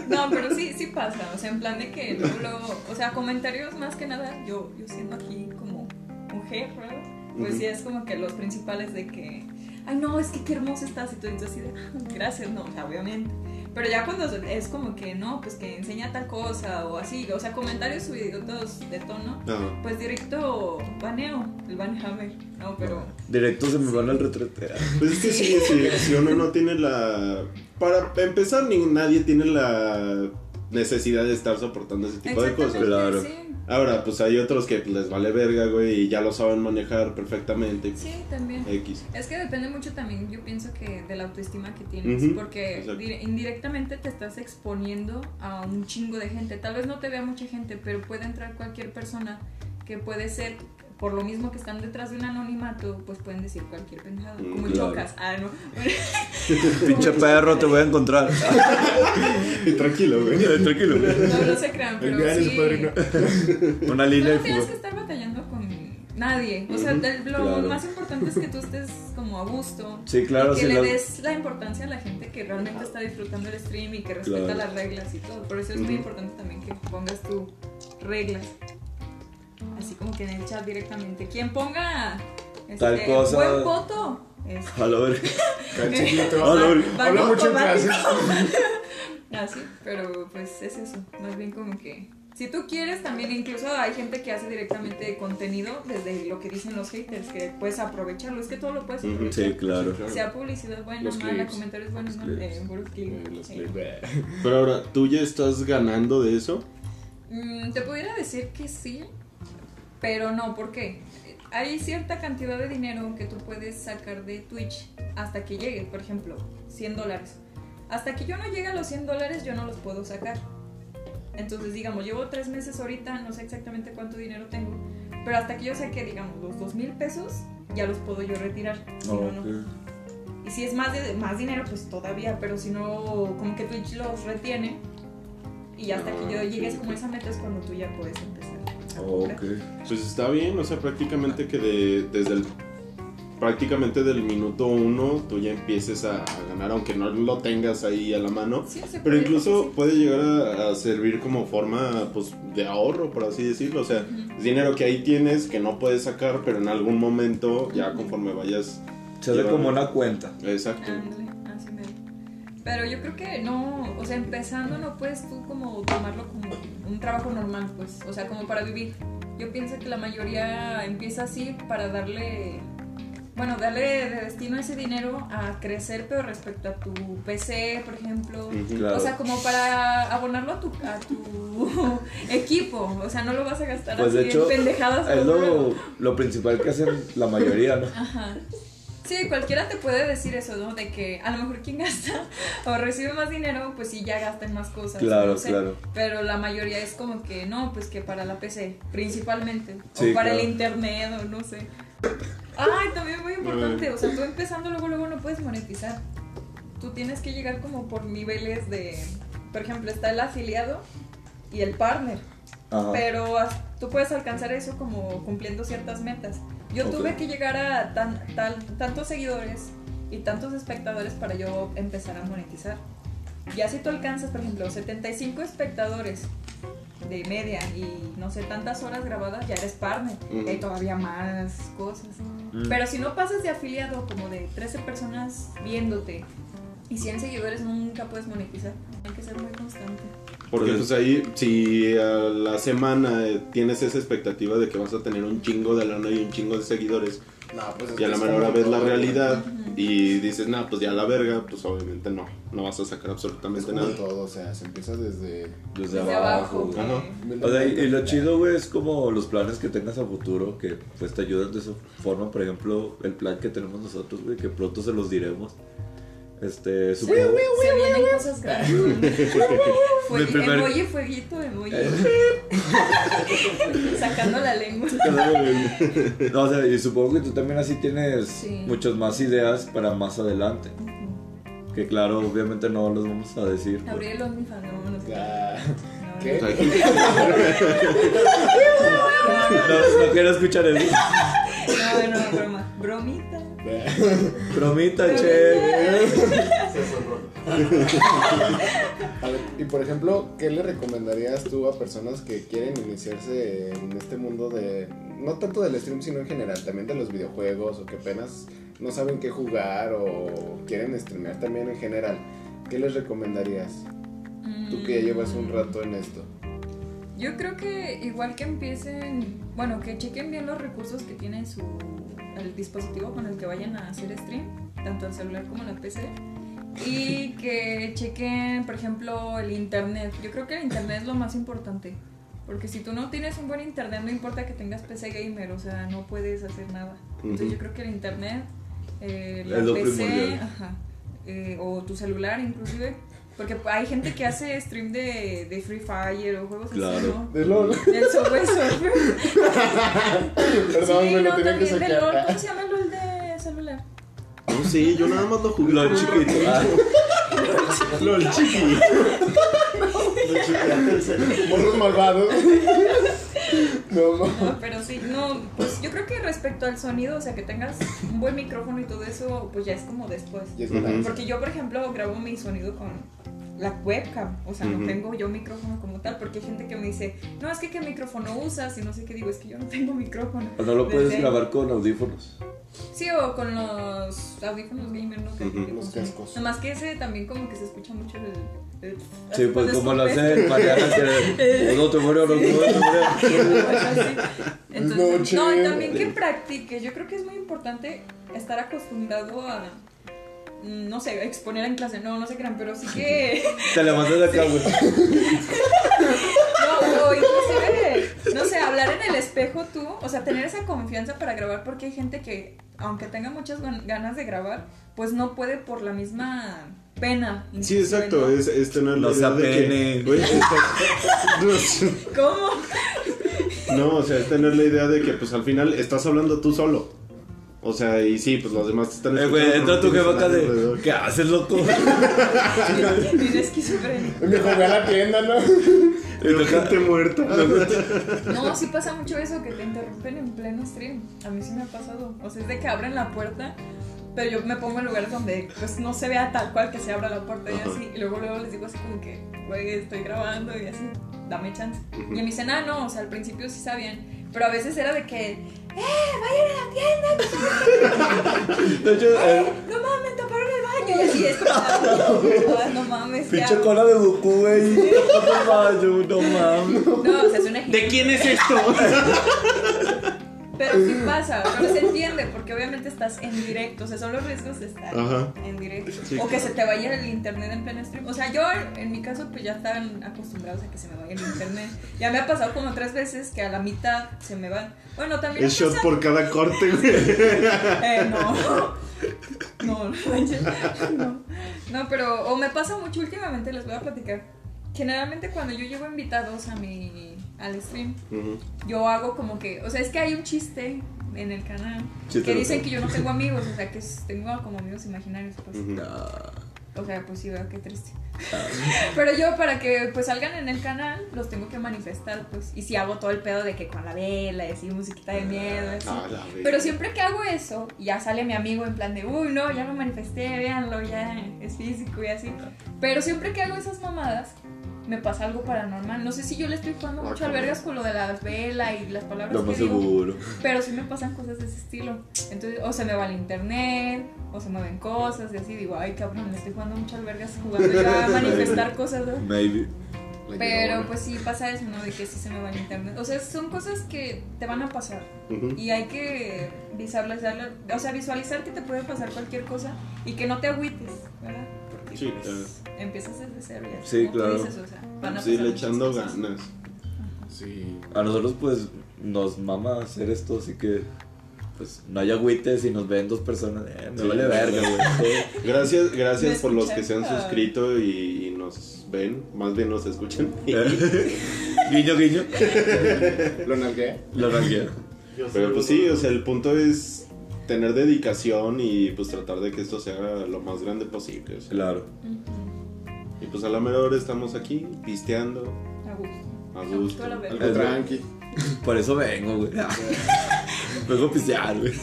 No, pero sí, sí pasa. O sea, en plan de que luego, luego- o sea, comentarios más que nada, yo, yo siendo aquí como mujer, ¿verdad? Pues sí es como que los principales de que, ay no, es que qué hermosa estás y todo, y tú así de, "Ah, gracias, no, o sea, obviamente. Pero ya cuando es como que, no, pues que enseña tal cosa o así, o sea, comentarios subidos de tono, No. pues directo baneo, el banhammer, no, pero... Directo se me van al retrete. Pues es que sí, sí, si uno no tiene la... Para empezar, ni nadie tiene la necesidad de estar soportando ese tipo de cosas. Claro. sí. Ahora, pues hay otros que les vale verga, güey, y ya lo saben manejar perfectamente. Sí, también. X. Es que depende mucho también, yo pienso que de la autoestima que tienes, porque exacto. indirectamente te estás exponiendo a un chingo de gente. Tal vez no te vea mucha gente, pero puede entrar cualquier persona que puede ser, por lo mismo que están detrás de un anonimato, pues pueden decir cualquier pendejada, Mm, como claro. chocas. Ah, no. Pinche perro, te voy a encontrar. Tranquilo, güey. Tranquilo. no, no se crean, pero sí. padrino. Una No línea de tienes que estar batallando con nadie. O sea, Ujú, del- lo claro. más importante es que tú estés como a gusto. Sí, claro, y que sí, le la- des la importancia a la gente que realmente está disfrutando el stream y que respeta Claro. las reglas y todo. Por eso es muy Ujú. importante también que pongas tus reglas. Así como que en el chat directamente. Quien ponga este, Tal cosa. buen voto. este, A. Ah, no, va- Habla mucho en clase. automático. Ah, sí, pero pues es eso. Más bien como que. Si tú quieres, también incluso hay gente que hace directamente contenido desde lo que dicen los haters, que puedes aprovecharlo. Es que todo lo puedes aprovechar. Sí, claro. Sea publicidad buena, Los mala, clips. comentarios buenos, Los malos, clips. eh, puros clips. Eh, los Sí. clips. Pero ahora, ¿tú ya estás ganando de eso? Mm, te pudiera decir que sí, pero no, ¿por qué? Hay cierta cantidad de dinero que tú puedes sacar de Twitch hasta que llegue, por ejemplo, 100 dólares. Hasta que yo no llegue a los 100 dólares, yo no los puedo sacar. Entonces, digamos, llevo tres meses ahorita, no sé exactamente cuánto dinero tengo, pero hasta que yo saque, digamos, los 2 mil pesos, ya los puedo yo retirar. Si no, no. Ok. Y si es más, de, más dinero, pues todavía, pero si no, como que Twitch los retiene. Y hasta que yo llegues como a esa meta es cuando tú ya puedes empezar. A cobrar. Ok. Pues está bien, o sea, prácticamente que de- desde el prácticamente del minuto uno tú ya empieces a, a ganar, aunque no lo tengas ahí a la mano. Sí, Pero puede, incluso sí. puede llegar a, a servir como forma pues, de ahorro, por así decirlo. O sea, es dinero que ahí tienes que no puedes sacar, pero en algún momento, ya conforme vayas. Se hace llevando- como una cuenta. Exacto. Pero yo creo que no, o sea, empezando no puedes tú como tomarlo como un trabajo normal, pues, o sea, como para vivir. Yo pienso que la mayoría empieza así para darle, bueno, darle de destino ese dinero a crecer, pero respecto a tu PC, por ejemplo. Claro. O sea, como para abonarlo a tu, a tu equipo. O sea, no lo vas a gastar Pues así de hecho, en pendejadas. es lo, lo principal que hacen la mayoría, ¿no? Ajá. Sí, cualquiera te puede decir eso, ¿no? De que a lo mejor quien gasta o recibe más dinero, pues sí, ya gasta en más cosas. Claro, no sé. claro. Pero la mayoría es como que no, pues que para la PC, principalmente. Sí, o para claro. el internet, o no sé. Ay, también muy importante. O sea, tú empezando luego, luego no puedes monetizar. Tú tienes que llegar como por niveles de. Por ejemplo, está el afiliado y el partner. Ajá. Pero tú puedes alcanzar eso como cumpliendo ciertas metas. Yo tuve que llegar a tan, tal- tantos seguidores y tantos espectadores para yo empezar a monetizar. Ya si tú alcanzas, por ejemplo, 75 espectadores de media y no sé, tantas horas grabadas, ya eres partner. Y hay todavía más cosas. Mm. Pero si no pasas de afiliado como de 13 personas viéndote y 100 seguidores, nunca puedes monetizar. Hay que ser muy constante. Porque pues ahí, si a la semana eh, tienes esa expectativa de que vas a tener un chingo de lana y un chingo de seguidores, No, pues es y a la menor ves la realidad y dices, nah, pues ya la verga, pues obviamente no, no vas a sacar Es absolutamente como nada. todo, o sea, se empieza desde... Desde, Desde abajo. O sea, y, y lo chido, güey, es como los planes que tengas a futuro, que pues te ayudan de esa forma. Por ejemplo, el plan que tenemos nosotros, güey, que pronto se los diremos. Este, supongo... Se vienen cosas grandes. Fue, primer- Emoji, fueguito, emoji. Sacando la lengua. No, o sea, y supongo que tú también así tienes Sí. muchas más ideas para más adelante. Que claro, obviamente no los vamos a decir. pues. Abrí el OnlyFans, no, no sé. Ah, ¿Qué? No, no quiero escuchar eso. No, no, broma. Bromita. Bromita, che. Se sonró. A ver, y por ejemplo, ¿qué le recomendarías tú a personas que quieren iniciarse en este mundo de, no tanto del stream, sino en general, también de los videojuegos o que apenas no saben qué jugar o quieren streamear también en general? ¿Qué les recomendarías? Tú que ya llevas un rato en esto. Yo creo que igual que empiecen, bueno, que chequen bien los recursos que tiene su el dispositivo con el que vayan a hacer stream, tanto el celular como la PC. Y que chequen, por ejemplo, el internet. Yo creo que el internet es lo más importante. Porque si tú no tienes un buen internet, no importa que tengas PC gamer, o sea, no puedes hacer nada. Entonces yo creo que el internet, eh, la Es PC, ajá, eh, o tu celular inclusive. Porque hay gente que hace stream de, de Free Fire o juegos Claro. así, ¿no? De LOL. Del Subway Surfer. Perdón, sí, me lo no, tenía que también de LOL. ¿Cómo se llama el LOL de celular? No, sí, yo nada más lo jugué. Lo chiquito. Ah, LOL chiqui. Morros malvados. No, no. No, pero sí, no, pues yo creo que respecto al sonido, o sea, que tengas un buen micrófono y todo eso, pues ya es como después. Porque yo, por ejemplo, grabo mi sonido con la webcam, o sea, no tengo yo micrófono como tal, porque hay gente que me dice, no, es que qué micrófono usas y no sé qué digo, es que yo no tengo micrófono. o no lo puedes Desde- grabar con audífonos. Sí, o con los audífonos gamer, ¿no? Que- que Los cascos. Nomás que ese también como que se escucha mucho el... el- Sí, pues como lo hace Mariana, que no te muero, no te muero, no te muero. Así. Entonces, no, y también que practiques. Yo creo que es muy importante estar acostumbrado a, no sé, exponer en clase. No, no se crean, pero sí que... Te levantas de acá, güey. No, o inclusive, no sé, hablar en el espejo tú, o sea, tener esa confianza para grabar, porque hay gente que, aunque tenga muchas gan- ganas de grabar, pues no puede por la misma pena. Sí, exacto, ¿no? es, es tener la idea de que- apene. Güey, está- ¿Cómo? No, o sea, es tener la idea de que pues al final estás hablando tú solo. O sea, y sí, pues los demás te están Eh, güey, escuchando, entra tu jefa acá de. ¿Qué haces, loco? Bien esquizofrénico. Me jugué a la tienda, ¿no? Veo gente muerta. No, sí pasa mucho eso que te interrumpen en pleno stream. A mí sí me ha pasado. O sea, es de que abren la puerta, pero yo me pongo en lugares donde pues no se vea tal cual que se abra la puerta y Ajá. así. Y luego luego les digo así como que, güey, estoy grabando y así, dame chance. Y me dicen, ah, no, o sea, al principio sí sabían. Pero a veces era de que, ¡eh, vayan a la tienda! De hecho, eh, ¡No mames, taparon el baño! Y así es "Ah, no mames, ¿qué pinche hago?". cola de Goku, güey. No mames, no mames. No, o sea, es un ejemplo. ¿De quién es esto? Pero sí pasa, pero se entiende, porque obviamente estás en directo, o sea, son los riesgos de estar Ajá. en directo. Sí, o que se te vaya el internet en pleno stream. O sea, yo en mi caso pues ya estaban acostumbrados a que se me vaya el internet. Ya me ha pasado como tres veces que a la mitad se me van. Bueno, también Es shot pasa- por cada corte, güey. Eh, no. No, no. No, pero o me pasa mucho últimamente, les voy a platicar. Generalmente cuando yo llevo invitados a mi al stream, Ujú. yo hago como que, o sea, es que hay un chiste en el canal que dicen que yo no tengo amigos, o sea, que tengo como amigos imaginarios, pues. Ujú. O sea, pues sí, veo qué triste. Pero yo para que pues salgan en el canal los tengo que manifestar, pues. Y si hago todo el pedo de que con la vela y así musiquita de miedo, así. Ah. Pero siempre que hago eso, ya sale mi amigo en plan de, uy, no, ya lo manifesté, véanlo, ya es físico y así. Pero siempre que hago esas mamadas, me pasa algo paranormal. No sé si yo le estoy jugando mucho al vergas con lo de las velas y las palabras Lo que más digo. seguro. Pero sí me pasan cosas de ese estilo. Entonces, o se me va el internet, o se mueven cosas y así. Digo, ay, cabrón, le estoy jugando mucho al vergas jugando yo a manifestar cosas, ¿no? Maybe. La Pero pues sí pasa eso, ¿no? De que sí se me va el internet. O sea, son cosas que te van a pasar. Ujú. Y hay que visualizar, o sea, visualizar que te puede pasar cualquier cosa y que no te agüites, ¿verdad? Porque Sí, pues, empiezas desde cero y así, Sí, claro. dices, o sea, van a Sí, le echando cosas. ganas. Sí. A nosotros, pues, nos mama hacer esto, así que. Pues no hay agüites y nos ven dos personas. Eh, me Sí. vale verga, güey. Gracias, gracias por los que se han suscrito y, y nos ven, más bien nos escuchan. guiño, guiño. Lo nalgué. Lo nalgué. Pero pues sí, o sea, el punto es tener dedicación y pues tratar de que esto sea lo más grande posible. o sea. Claro. Y pues a la mejor hora estamos aquí, pisteando, A gusto. a gusto. Algo tranqui. Por eso vengo, güey. vengo a pistear, güey.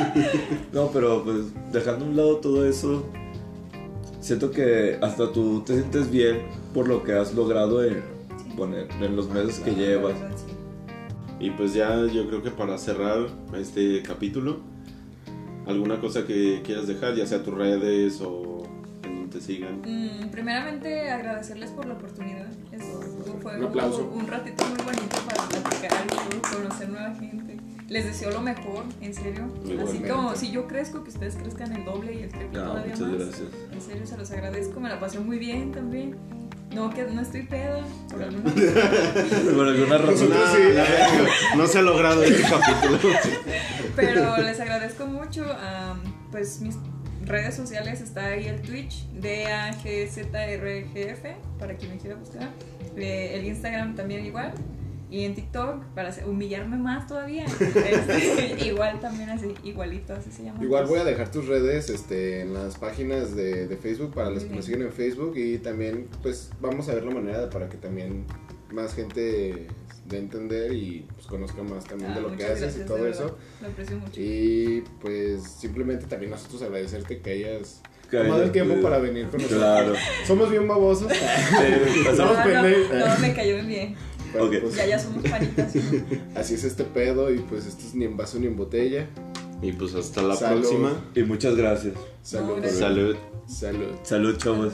no, pero pues dejando a un lado todo eso, siento que hasta tú te sientes bien por lo que has logrado en, poner, en los meses que llevas. Y pues ya yo creo que para cerrar este capítulo, alguna cosa que quieras dejar, ya sea tus redes o te sigan. Mm, primeramente agradecerles por la oportunidad. Es- fue Un aplauso. un ratito muy bonito para platicar y todo, conocer nueva gente. Les deseo lo mejor, en serio. Así como si yo crezco, que ustedes crezcan el doble y el triple No, todavía muchas más. gracias. En serio, se los agradezco. Me la pasé muy bien también. No, que no estoy peda. Por alguna Por alguna razón. Ah, la verga, no se ha logrado este capítulo. Pero les agradezco mucho. pues mis redes sociales está ahí el Twitch, DAGZRGF, para quien me quiera buscar. Eh, el Instagram también igual. Y en TikTok, para humillarme más todavía. Este, igual también así, igualito, así se llama. Igual voy a dejar tus redes este, en las páginas de, de Facebook para los que nos siguen en Facebook y también pues vamos a ver la manera para que también más gente de entender y pues, conozca más también Ah, de lo que haces y todo eso. Lo aprecio mucho. Y pues simplemente también nosotros agradecerte que hayas tomado el tiempo para venir con nosotros. Claro. Somos bien babosos. Ah, no, me cayó bien. pues, Ya, ya somos panitas. ¿sí? Así es este pedo y pues esto es ni en vaso ni en botella. Y pues hasta la Salud. próxima. Y muchas gracias. Salud. gracias. Salud. Salud. Salud, chavos.